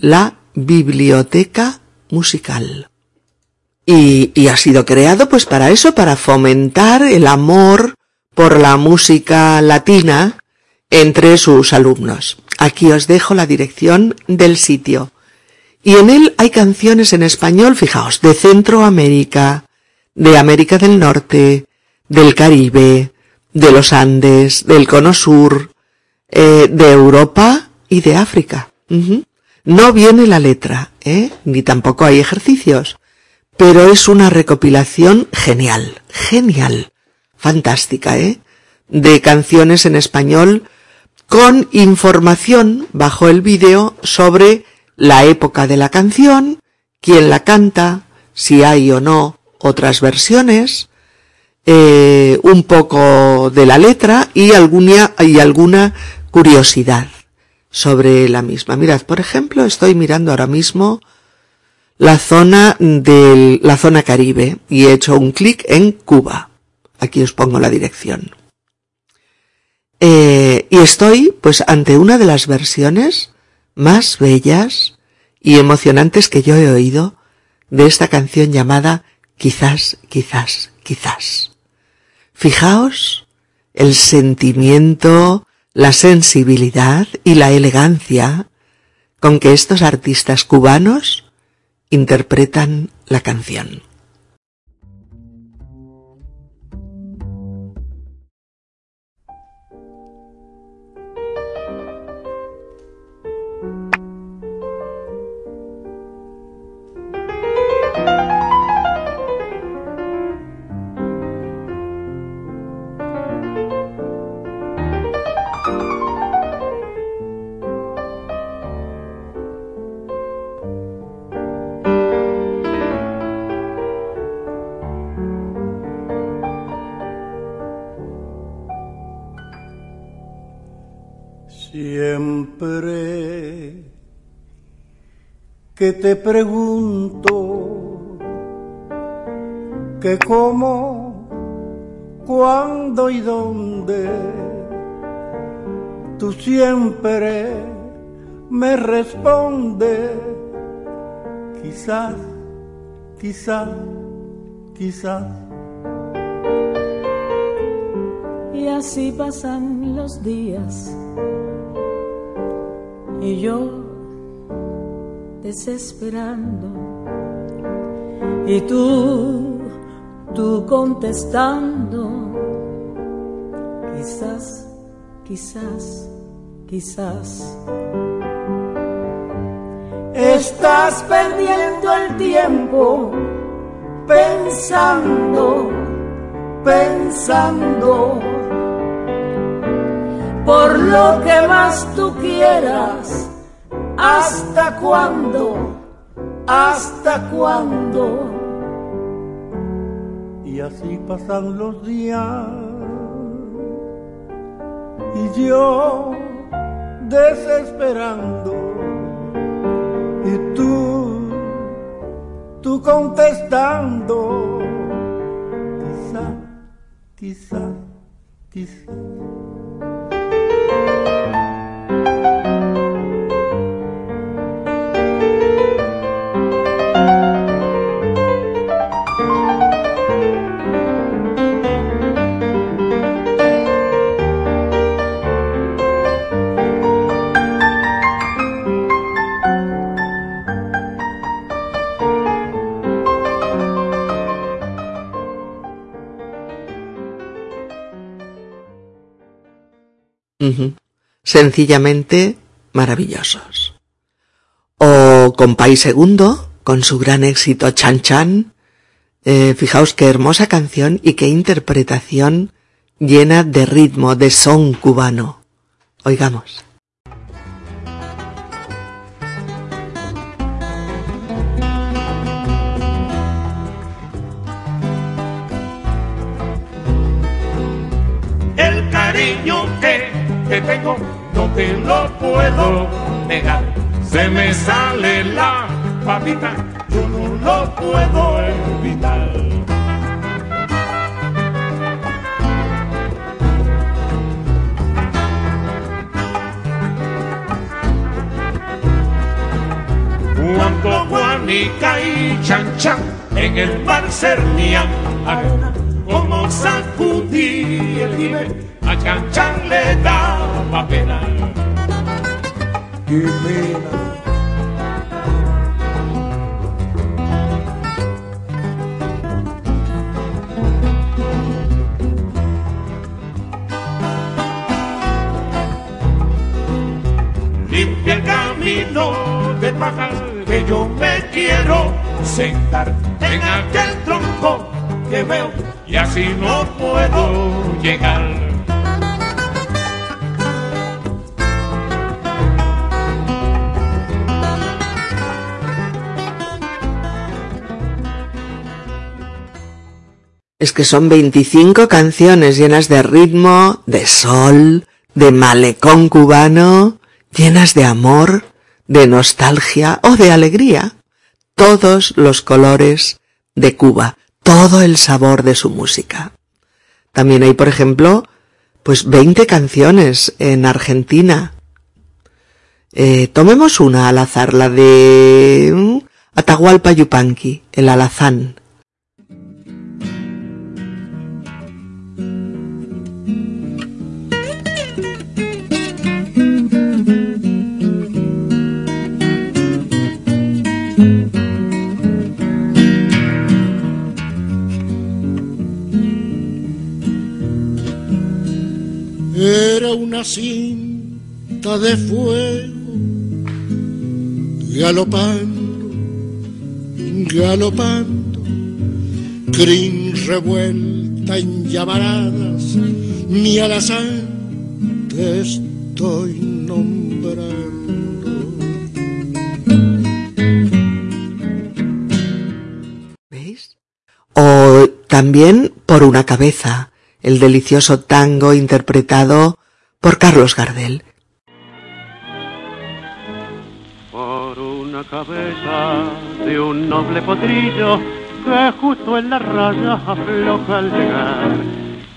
La Biblioteca Musical. Y, y ha sido creado pues para eso, para fomentar el amor por la música latina entre sus alumnos. Aquí os dejo la dirección del sitio. Y en él hay canciones en español, fijaos, de Centroamérica, de América del Norte, del Caribe, de los Andes, del Cono Sur, eh, de Europa y de África. No viene la letra, ¿eh? ni tampoco hay ejercicios, pero es una recopilación genial, genial, fantástica, ¿eh? de canciones en español con información bajo el vídeo sobre la época de la canción, quién la canta, si hay o no otras versiones, eh, un poco de la letra y alguna, y alguna curiosidad sobre la misma. Mirad, por ejemplo, estoy mirando ahora mismo la zona de la zona Caribe y he hecho un clic en Cuba. Aquí os pongo la dirección. Eh, y estoy pues ante una de las versiones más bellas y emocionantes que yo he oído de esta canción llamada Quizás, quizás, quizás. Fijaos el sentimiento, la sensibilidad y la elegancia con que estos artistas cubanos interpretan la canción. Que te pregunto que cómo, cuándo y dónde, tú siempre me respondes, quizás, quizás, quizás. Y así pasan los días y yo desesperando y tú, tú contestando, quizás, quizás, quizás. Estás perdiendo el tiempo pensando, pensando por lo que más tú quieras. ¿Hasta cuándo? ¿Hasta cuándo? Y así pasan los días y yo desesperando y tú, tú contestando, quizá, quizá, quizá. Sencillamente maravillosos. O con País Segundo, con su gran éxito Chan Chan. Eh, fijaos qué hermosa canción y qué interpretación llena de ritmo, de son cubano. Oigamos. Te tengo no te lo puedo negar. Se me sale la papita, yo no lo puedo evitar. Cuando Juanica y Chan Chan en el mar cernían arena, como sacudí el jibe, a Chan Chan le daba pena. Qué pena. limpia el camino de paja que yo me quiero sentar en aquel tronco que veo y así no puedo llegar. Es que son 25 canciones llenas de ritmo, de sol, de malecón cubano, llenas de amor, de nostalgia o de alegría. Todos los colores de Cuba, todo el sabor de su música. También hay, por ejemplo, pues 20 canciones en Argentina. Eh, tomemos una al azar, la de mm, Atahualpa Yupanqui, el alazán. Una de fuego galopando, galopando, crin revuelta en llamaradas, mi alazán te estoy nombrando. ¿Veis? O también por una cabeza, el delicioso tango interpretado por Carlos Gardel. Por una cabeza de un noble potrillo que justo en la raya afloja al llegar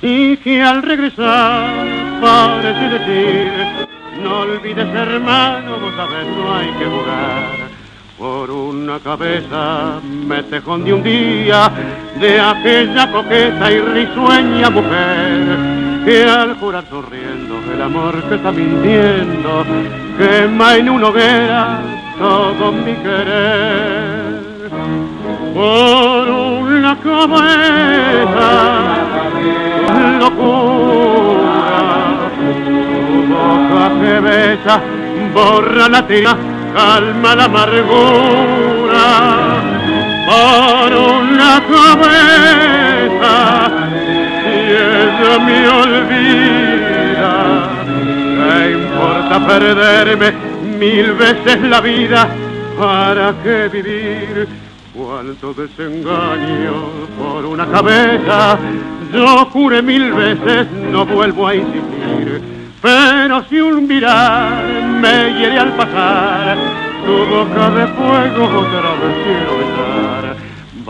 y que al regresar parece decir no olvides hermano, vos sabes no hay que jugar por una cabeza metejón de un día de aquella coqueta y risueña mujer que al jurar sonriendo el amor que está mintiendo quema en una hoguera todo mi querer. Por una cabeza locura tu boca que besa borra la tira calma la amargura. Por una cabeza ella me olvida. ¿Qué importa perderme mil veces la vida? ¿Para qué vivir? Cuánto desengaño por una cabeza. Yo juré mil veces, no vuelvo a insistir. Pero si un mirar me hiere al pasar, tu boca de fuego otra vez quiero.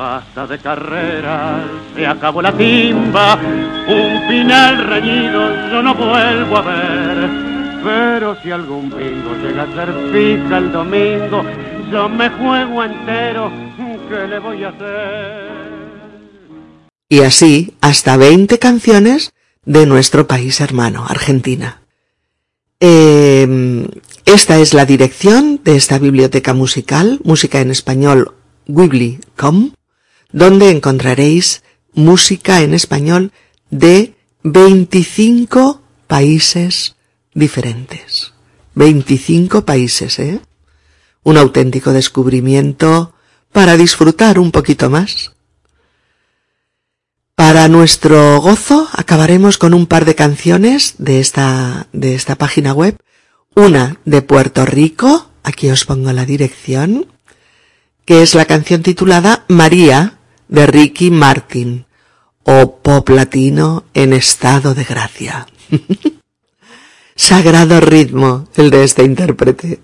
Basta de carreras, se acabó la timba, un final reñido yo no vuelvo a ver. Pero si algún bingo llega a ser fija el domingo, yo me juego entero, ¿qué le voy a hacer? Y así hasta 20 canciones de nuestro país hermano, Argentina. Eh, esta es la dirección de esta biblioteca musical, música en español Wibbly.com, donde encontraréis música en español de 25 países diferentes. 25 países, ¿eh? Un auténtico descubrimiento para disfrutar un poquito más. Para nuestro gozo acabaremos con un par de canciones de esta, de esta página web. Una de Puerto Rico, aquí os pongo la dirección, que es la canción titulada María de Ricky Martin, o pop latino en estado de gracia. Sagrado ritmo el de este intérprete.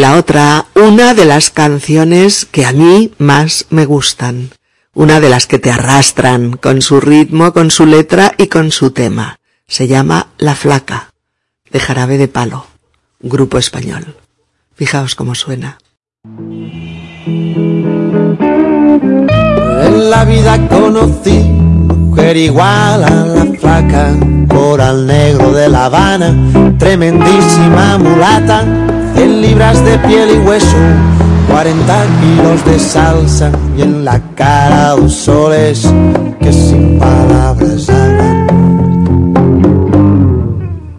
La otra, una de las canciones que a mí más me gustan. Una de las que te arrastran con su ritmo, con su letra y con su tema. Se llama La Flaca, de Jarabe de Palo, grupo español. Fijaos cómo suena. En la vida conocí mujer igual a la flaca, coral negro de La Habana, tremendísima mulata, 100 libras de piel y hueso, 40 kilos de salsa y en la cara dos soles que sin palabras hablan.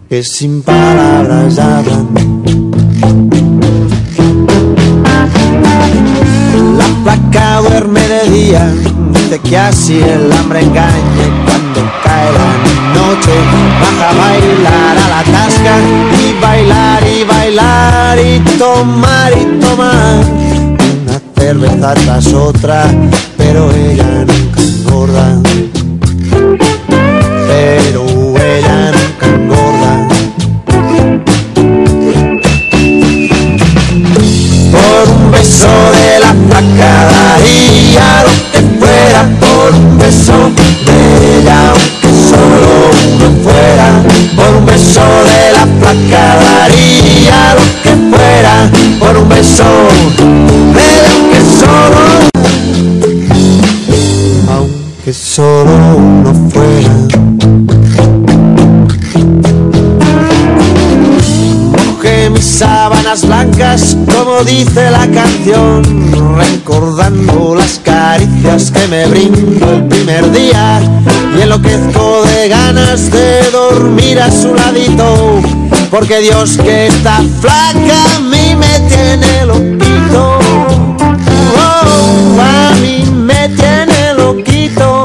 que sin palabras hablan. La placa duerme de día, de que así el hambre engañe cuando cae la noche. Baja a bailar a la tasca y bailar y bailar y tomar y tomar una cerveza tras otra, pero ella nunca engorda. Pero ella nunca engorda. Por un beso de la placa daría lo que fuera por un beso de ella, aunque solo uno fuera. Por un beso de la placa lo que fuera por un beso ella, aunque solo aunque solo uno fuera. Mojé mis sábanas blancas, como dice la canción, recordando las caricias que me brindó el primer día y enloquezco de ganas de dormir a su ladito, porque Dios que está flaca a mí me tiene loquito. Oh, a mí me tiene loquito.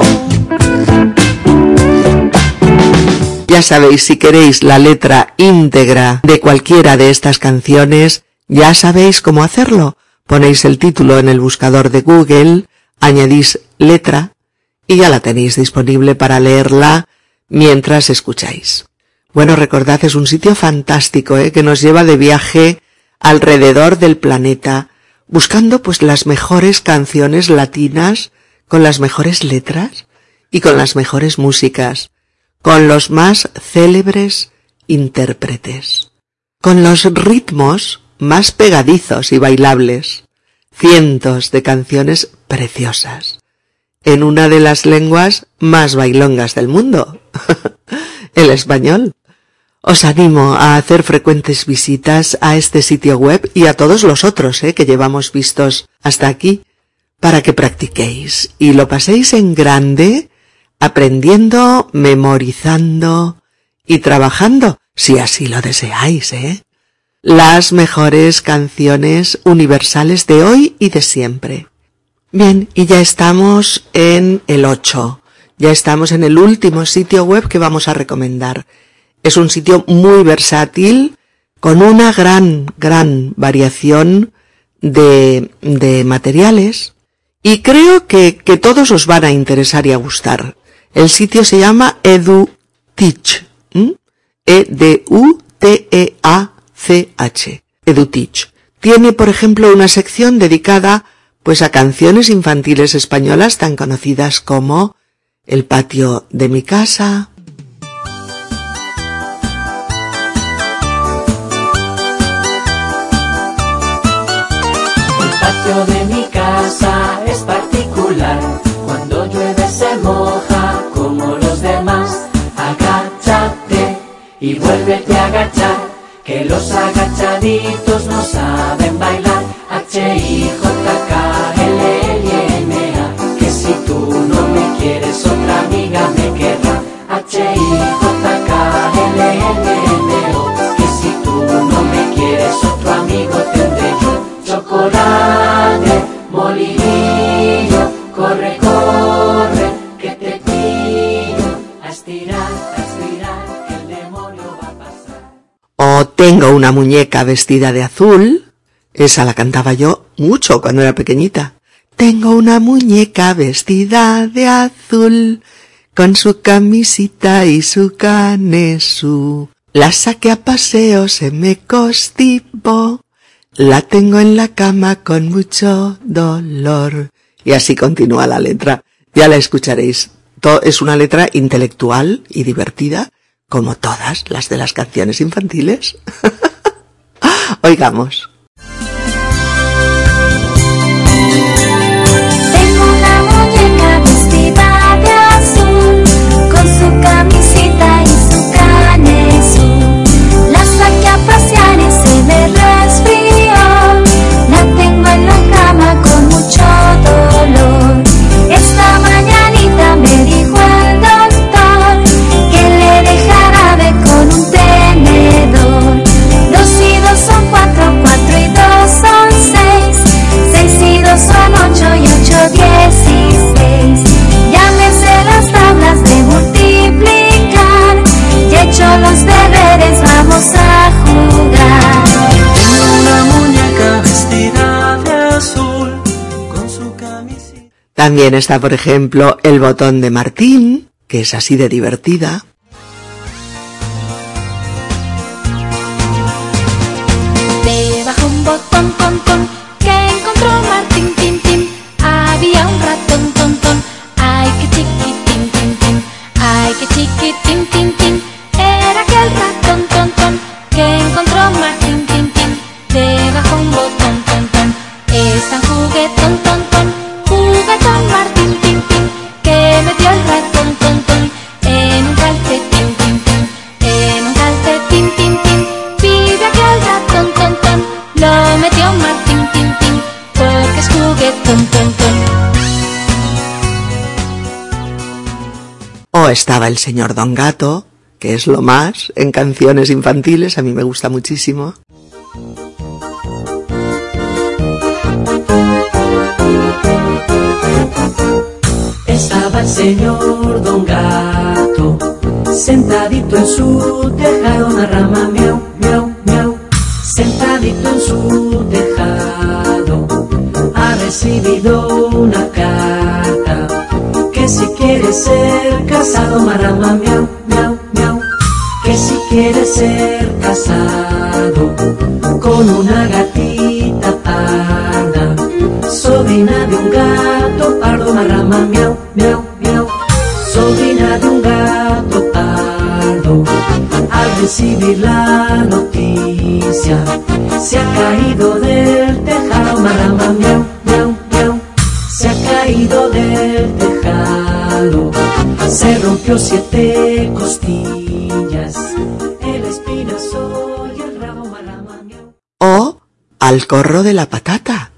Ya sabéis, si queréis la letra íntegra de cualquiera de estas canciones, ya sabéis cómo hacerlo. Ponéis el título en el buscador de Google, añadís letra y ya la tenéis disponible para leerla mientras escucháis. Bueno, recordad, es un sitio fantástico, ¿eh? que nos lleva de viaje alrededor del planeta, buscando pues las mejores canciones latinas, con las mejores letras y con las mejores músicas con los más célebres intérpretes, con los ritmos más pegadizos y bailables, cientos de canciones preciosas, en una de las lenguas más bailongas del mundo, el español. Os animo a hacer frecuentes visitas a este sitio web y a todos los otros ¿eh? que llevamos vistos hasta aquí, para que practiquéis y lo paséis en grande aprendiendo, memorizando y trabajando, si así lo deseáis, ¿eh? Las mejores canciones universales de hoy y de siempre. Bien, y ya estamos en el 8. Ya estamos en el último sitio web que vamos a recomendar. Es un sitio muy versátil, con una gran, gran variación de, de materiales, y creo que, que todos os van a interesar y a gustar. El sitio se llama EduTeach. E-D-U-T-E-A-C-H. EduTeach. Tiene, por ejemplo, una sección dedicada pues a canciones infantiles españolas tan conocidas como El patio de mi casa, patio de mi casa es particular. Cuando llueve se moja como los demás. Agáchate y vuélvete a agachar. Que los agachaditos no saben bailar. H I J K L L M A. Que si tú no me quieres otra amiga me querrá. H I J K L L M O. Que si tú no me quieres otro amigo tendré yo. Chocolate, molinillo, corre, corre, que te pillo. A estirar, a estirar, que el demonio va a pasar. o Tengo una muñeca vestida de azul. Esa la cantaba yo mucho cuando era pequeñita. Tengo una muñeca vestida de azul, con su camisita y su canesú. La saqué a paseo, se me constipó. La tengo en la cama con mucho dolor. Y así continúa la letra. Ya la escucharéis. Es una letra intelectual y divertida, como todas las de las canciones infantiles. Oigamos. Tengo una vestida de azul, con su También está, por ejemplo, El botón de Martín, que es así de divertida. Debajo un botón, ton, ton, que encontró Martín, tin, tin. Había un ratón, ton, ton. Ay, que chiquitín, tin, tin. Ay, que chiquitín, tin, tin. Era aquel ratón, ton, ton, que encontró Martín, tin, tin. Debajo un botón, ton, ton. Es tan. Juguetón Estaba el señor Don Gato, que es lo más en canciones infantiles, a mí me gusta muchísimo. Estaba el señor Don Gato sentadito en su tejado, una rama miau, miau, miau. Sentadito en su tejado, ha recibido una carta que si quiere ser casado, marama miau, miau, miau. Que si quiere ser casado con una gatita parda, sobrina de un gato pardo, marama miau, miau, miau. Sobrina de un gato pardo, al recibir la noticia, se ha caído del tejado, miau, miau. O al corro de la patata,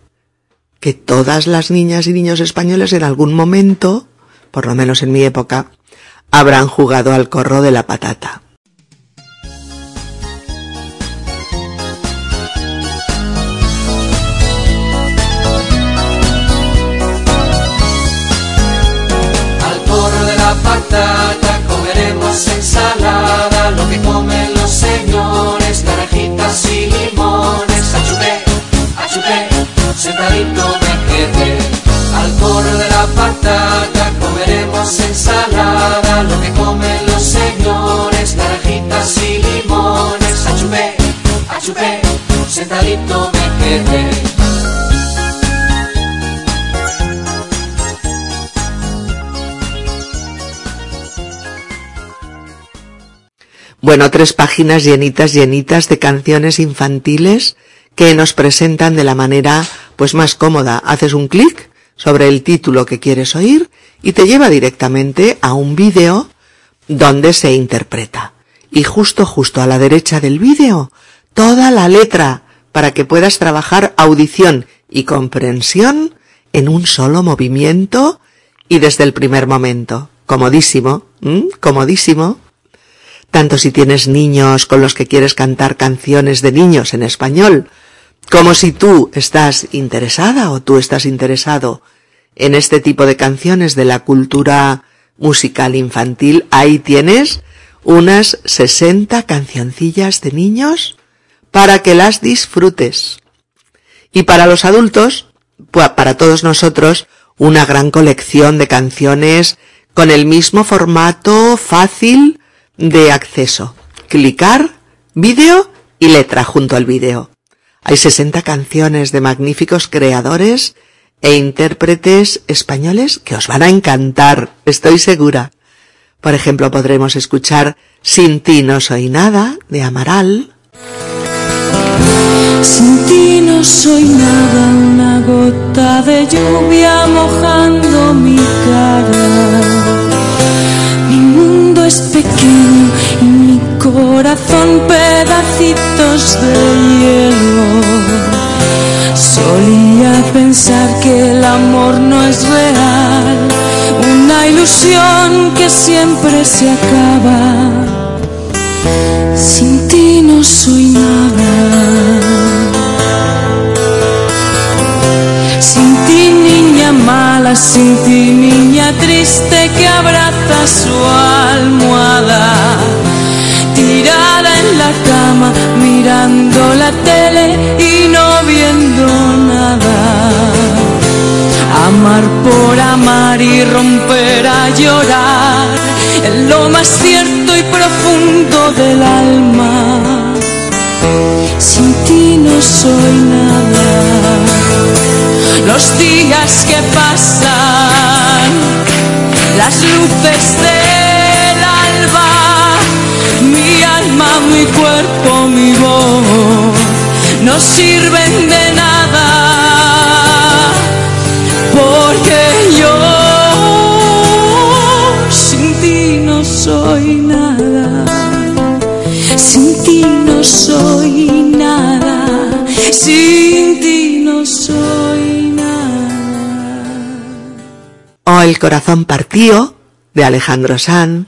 que todas las niñas y niños españoles en algún momento, por lo menos en mi época, habrán jugado al corro de la patata. Ensalada, lo que comen los señores, naranjitas y limones. Achupé, achupé, sentadito me quedé. Al corro de la patata comeremos ensalada, lo que comen los señores, naranjitas y limones. Achupé, achupé, sentadito me quedé. Bueno, tres páginas llenitas, llenitas de canciones infantiles que nos presentan de la manera pues más cómoda. Haces un clic sobre el título que quieres oír y te lleva directamente a un vídeo donde se interpreta. Y justo, justo a la derecha del vídeo, toda la letra para que puedas trabajar audición y comprensión en un solo movimiento y desde el primer momento. Comodísimo, comodísimo. Tanto si tienes niños con los que quieres cantar canciones de niños en español, como si tú estás interesada o tú estás interesado en este tipo de canciones de la cultura musical infantil, ahí tienes unas 60 cancioncillas de niños para que las disfrutes. Y para los adultos, para todos nosotros, una gran colección de canciones con el mismo formato fácil de acceso. Clicar, vídeo y letra junto al vídeo. Hay 60 canciones de magníficos creadores e intérpretes españoles que os van a encantar, estoy segura. Por ejemplo, podremos escuchar Sin ti no soy nada, de Amaral. Sin ti no soy nada, una gota de lluvia mojando mi cara. Corazón pedacitos de hielo. Solía pensar que el amor no es real, una ilusión que siempre se acaba. Sin ti no soy nada. Sin ti niña mala, sin ti niña triste que abraza su almohada. Mirando la tele y no viendo nada. Amar por amar y romper a llorar en lo más cierto y profundo del alma. Sin ti no soy nada. Los días que pasan, las luces del alba, mi alma, mi cuerpo, no sirven de nada. Porque yo sin ti no soy nada. Sin ti no soy nada. Sin ti no soy nada. O El corazón partido de Alejandro Sanz.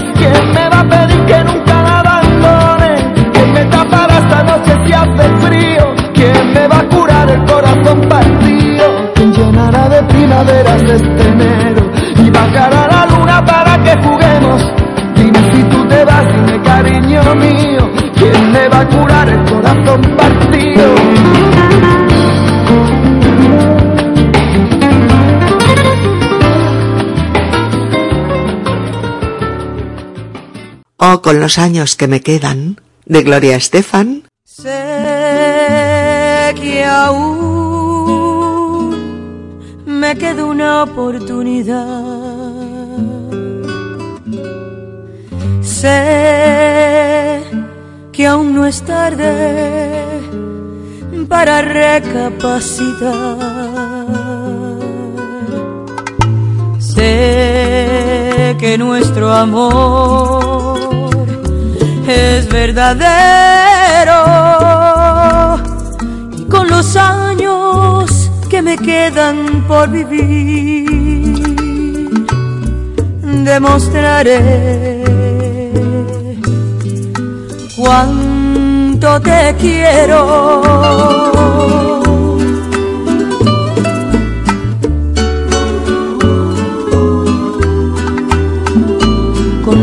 ¿Quién me va a pedir que nunca la abandone? ¿Quién me tapará esta noche si hace frío? ¿Quién me va a curar el corazón partido? ¿Quién llenará de primaveras este enero? Y bajará la luna para que juguemos. Dime si tú te vas, dime cariño mío. ¿Quién me va a curar el corazón partido? Con los años que me quedan de Gloria Estefan. Sé que aún me queda una oportunidad. Sé que aún no es tarde para recapacitar. Sé que nuestro amor es verdadero con los años que me quedan por vivir demostraré cuánto te quiero.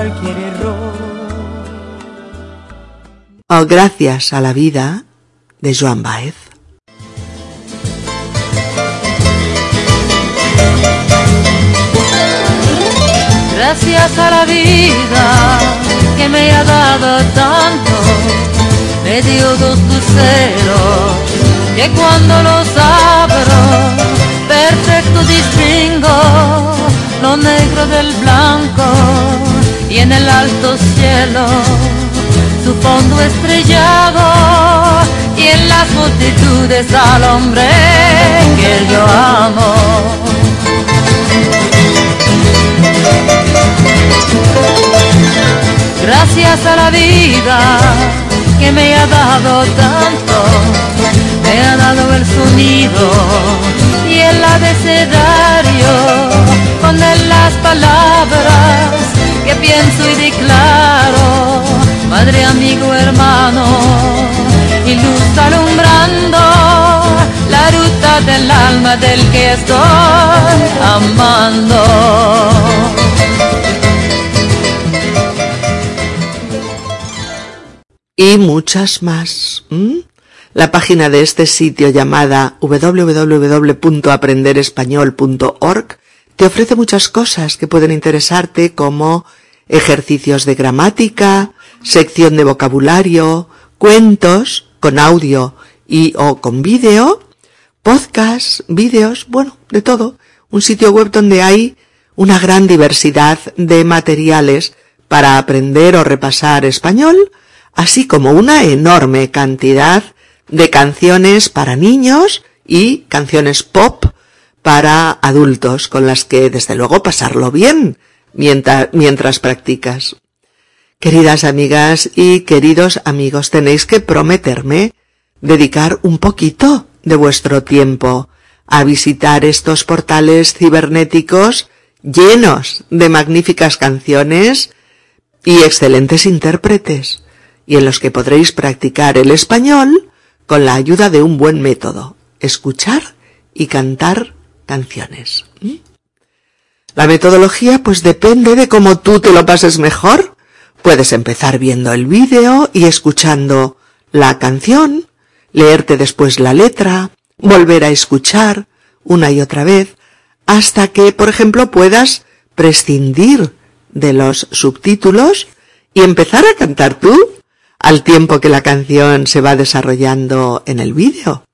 cualquier error. O Gracias a la vida de Joan Baez. Gracias a la vida que me ha dado tanto, me dio dos luceros que cuando los abro, perfecto distingo lo negro del blanco y en el alto cielo su fondo estrellado y en las multitudes al hombre que yo amo. Gracias a la vida que me ha dado tanto, me ha dado el sonido y el abecedario con las palabras que pienso y declaro, madre, amigo, hermano, y luz alumbrando la ruta del alma del que estoy amando. y muchas más. ¿m? La página de este sitio llamada www.aprenderespañol.org te ofrece muchas cosas que pueden interesarte como ejercicios de gramática, sección de vocabulario, cuentos con audio y o con vídeo, podcasts, vídeos, bueno, de todo. Un sitio web donde hay una gran diversidad de materiales para aprender o repasar español, así como una enorme cantidad de canciones para niños y canciones pop para adultos con las que desde luego pasarlo bien mientras, mientras practicas. Queridas amigas y queridos amigos, tenéis que prometerme dedicar un poquito de vuestro tiempo a visitar estos portales cibernéticos llenos de magníficas canciones y excelentes intérpretes, y en los que podréis practicar el español con la ayuda de un buen método, escuchar y cantar canciones. ¿Mm? La metodología pues depende de cómo tú te lo pases mejor. Puedes empezar viendo el vídeo y escuchando la canción, leerte después la letra, volver a escuchar una y otra vez, hasta que, por ejemplo, puedas prescindir de los subtítulos y empezar a cantar tú al tiempo que la canción se va desarrollando en el vídeo.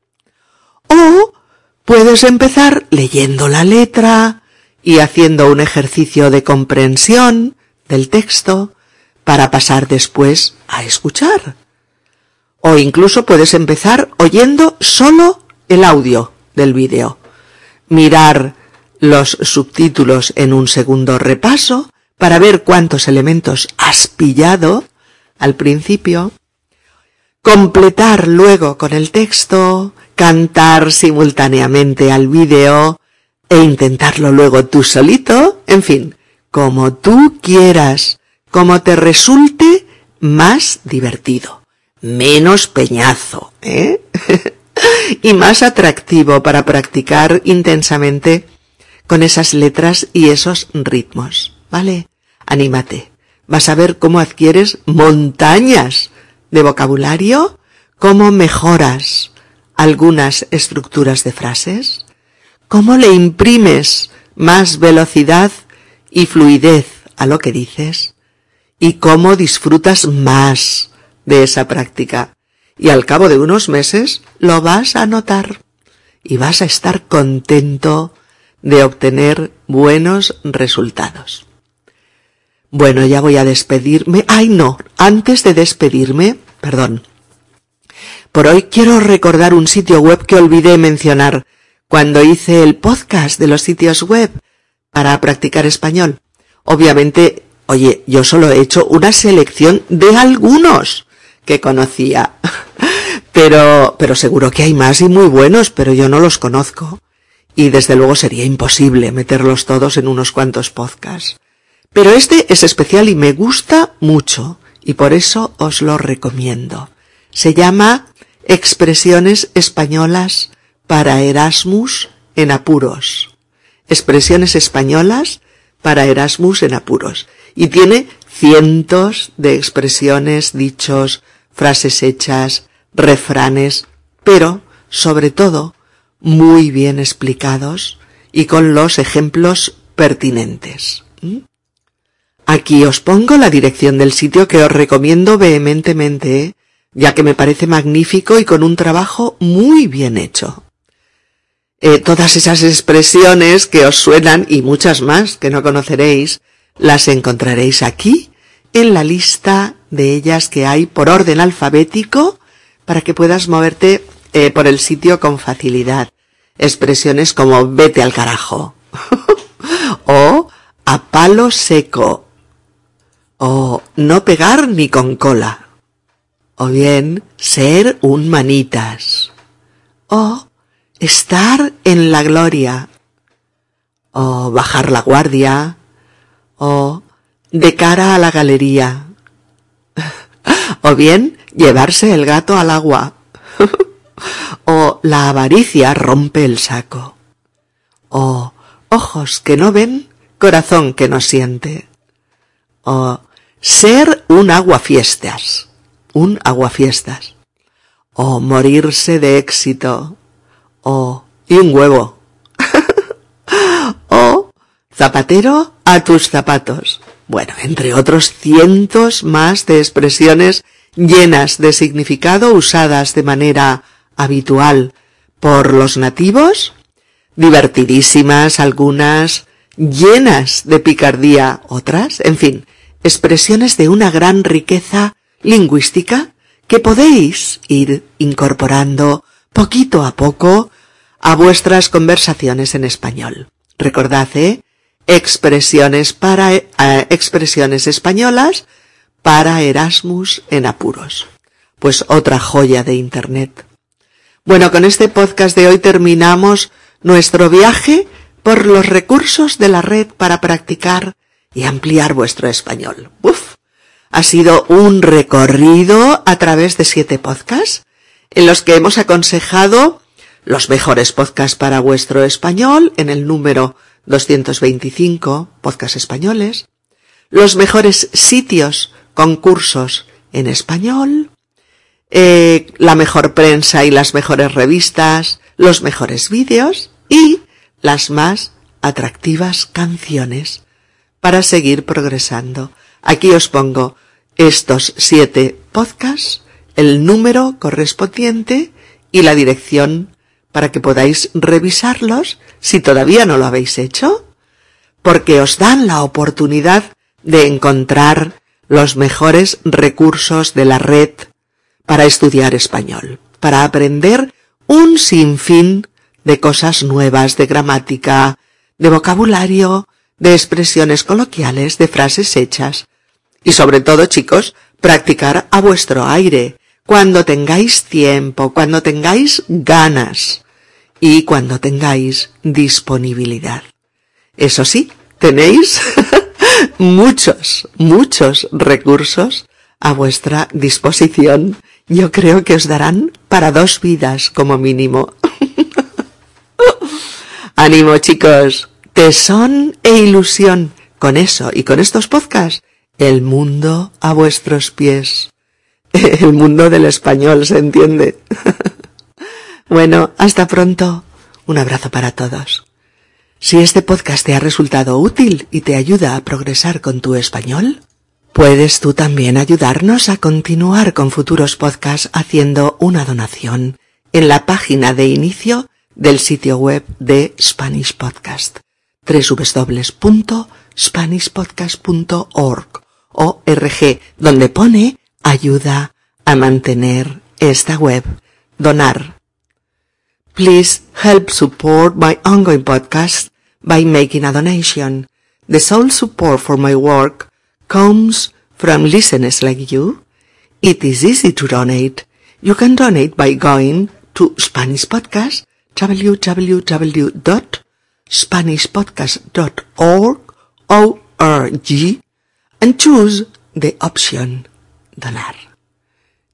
O puedes empezar leyendo la letra y haciendo un ejercicio de comprensión del texto para pasar después a escuchar. O incluso puedes empezar oyendo solo el audio del vídeo, mirar los subtítulos en un segundo repaso para ver cuántos elementos has pillado al principio, completar luego con el texto, cantar simultáneamente al vídeo e intentarlo luego tú solito, en fin, como tú quieras, como te resulte más divertido, menos peñazo, ¿eh? y más atractivo para practicar intensamente con esas letras y esos ritmos, ¿vale? Anímate. Vas a ver cómo adquieres montañas de vocabulario, cómo mejoras algunas estructuras de frases, cómo le imprimes más velocidad y fluidez a lo que dices, y cómo disfrutas más de esa práctica. Y al cabo de unos meses lo vas a notar y vas a estar contento de obtener buenos resultados. Bueno, ya voy a despedirme. Ay, no, antes de despedirme, perdón. Por hoy quiero recordar un sitio web que olvidé mencionar cuando hice el podcast de los sitios web para practicar español. Obviamente, oye, yo solo he hecho una selección de algunos que conocía. Pero, pero seguro que hay más y muy buenos, pero yo no los conozco. Y desde luego sería imposible meterlos todos en unos cuantos podcasts. Pero este es especial y me gusta mucho, y por eso os lo recomiendo. Se llama Expresiones Españolas para Erasmus en apuros. Expresiones españolas para Erasmus en apuros. Y tiene cientos de expresiones, dichos, frases hechas, refranes, pero, sobre todo, muy bien explicados y con los ejemplos pertinentes. ¿Mm? Aquí os pongo la dirección del sitio que os recomiendo vehementemente, ya que me parece magnífico y con un trabajo muy bien hecho. Eh, todas esas expresiones que os suenan y muchas más que no conoceréis, las encontraréis aquí en la lista de ellas que hay por orden alfabético para que puedas moverte eh, por el sitio con facilidad. Expresiones como vete al carajo o a palo seco o no pegar ni con cola o bien ser un manitas o estar en la gloria o bajar la guardia o de cara a la galería o bien llevarse el gato al agua. o la avaricia rompe el saco. O ojos que no ven, corazón que no siente. O ser un aguafiestas, un aguafiestas. O morirse de éxito. O y un huevo. o zapatero a tus zapatos. Bueno, entre otros cientos más de expresiones llenas de significado usadas de manera habitual por los nativos, divertidísimas algunas, llenas de picardía otras, en fin, expresiones de una gran riqueza lingüística que podéis ir incorporando poquito a poco a vuestras conversaciones en español. Recordad, ¿eh? Expresiones para, eh, expresiones españolas para Erasmus en apuros. Pues otra joya de internet. Bueno, con este podcast de hoy terminamos nuestro viaje por los recursos de la red para practicar y ampliar vuestro español. Uf, ha sido un recorrido a través de siete podcasts en los que hemos aconsejado los mejores podcasts para vuestro español en el número 225, podcasts españoles, los mejores sitios, concursos en español, eh, la mejor prensa y las mejores revistas, los mejores vídeos y las más atractivas canciones para seguir progresando. Aquí os pongo estos siete podcasts, el número correspondiente y la dirección para que podáis revisarlos si todavía no lo habéis hecho, porque os dan la oportunidad de encontrar los mejores recursos de la red para estudiar español, para aprender un sinfín de cosas nuevas de gramática, de vocabulario, de expresiones coloquiales, de frases hechas. Y sobre todo, chicos, practicar a vuestro aire, cuando tengáis tiempo, cuando tengáis ganas y cuando tengáis disponibilidad. Eso sí, tenéis muchos, muchos recursos a vuestra disposición. Yo creo que os darán para dos vidas como mínimo. Ánimo chicos, tesón e ilusión. Con eso y con estos podcasts, el mundo a vuestros pies. El mundo del español, ¿se entiende? Bueno, hasta pronto. Un abrazo para todos. Si este podcast te ha resultado útil y te ayuda a progresar con tu español, puedes tú también ayudarnos a continuar con futuros podcasts haciendo una donación en la página de inicio del sitio web de Spanish Podcast www.spanishpodcast.org o RG, donde pone ayuda a mantener esta web, donar Please help support my ongoing podcast by making a donation. The sole support for my work comes from listeners like you. It is easy to donate. You can donate by going to Spanish Podcast, www.spanishpodcast.org, O-R-G, and choose the option Donar.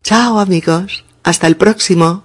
Chao amigos. Hasta el próximo.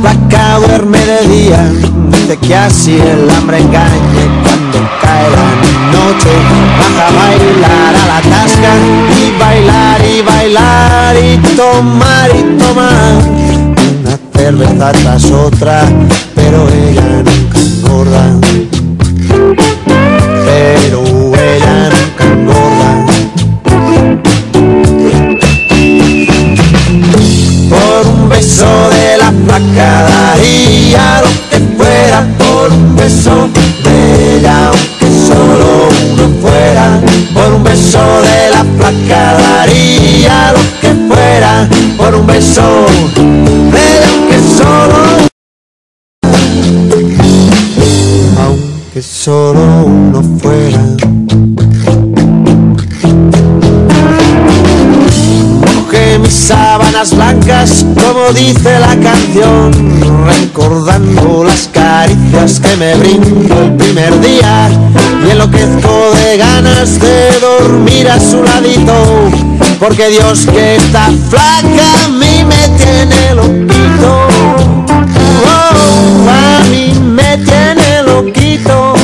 Placa duerme de día, de que así el hambre engañe cuando cae la noche. Baja a bailar a la tasca y bailar y bailar y tomar y tomar. Una cerveza tras otra, pero ella nunca engorda. Pero flaca daría lo que fuera por un beso de ella aunque solo uno fuera por un beso de la flaca daría lo que fuera por un beso de ella aunque solo aunque solo uno fuera sábanas blancas, como dice la canción, recordando las caricias que me brindo el primer día y enloquezco de ganas de dormir a su ladito, porque Dios que está flaca a mí me tiene loquito, oh, a mí me tiene loquito.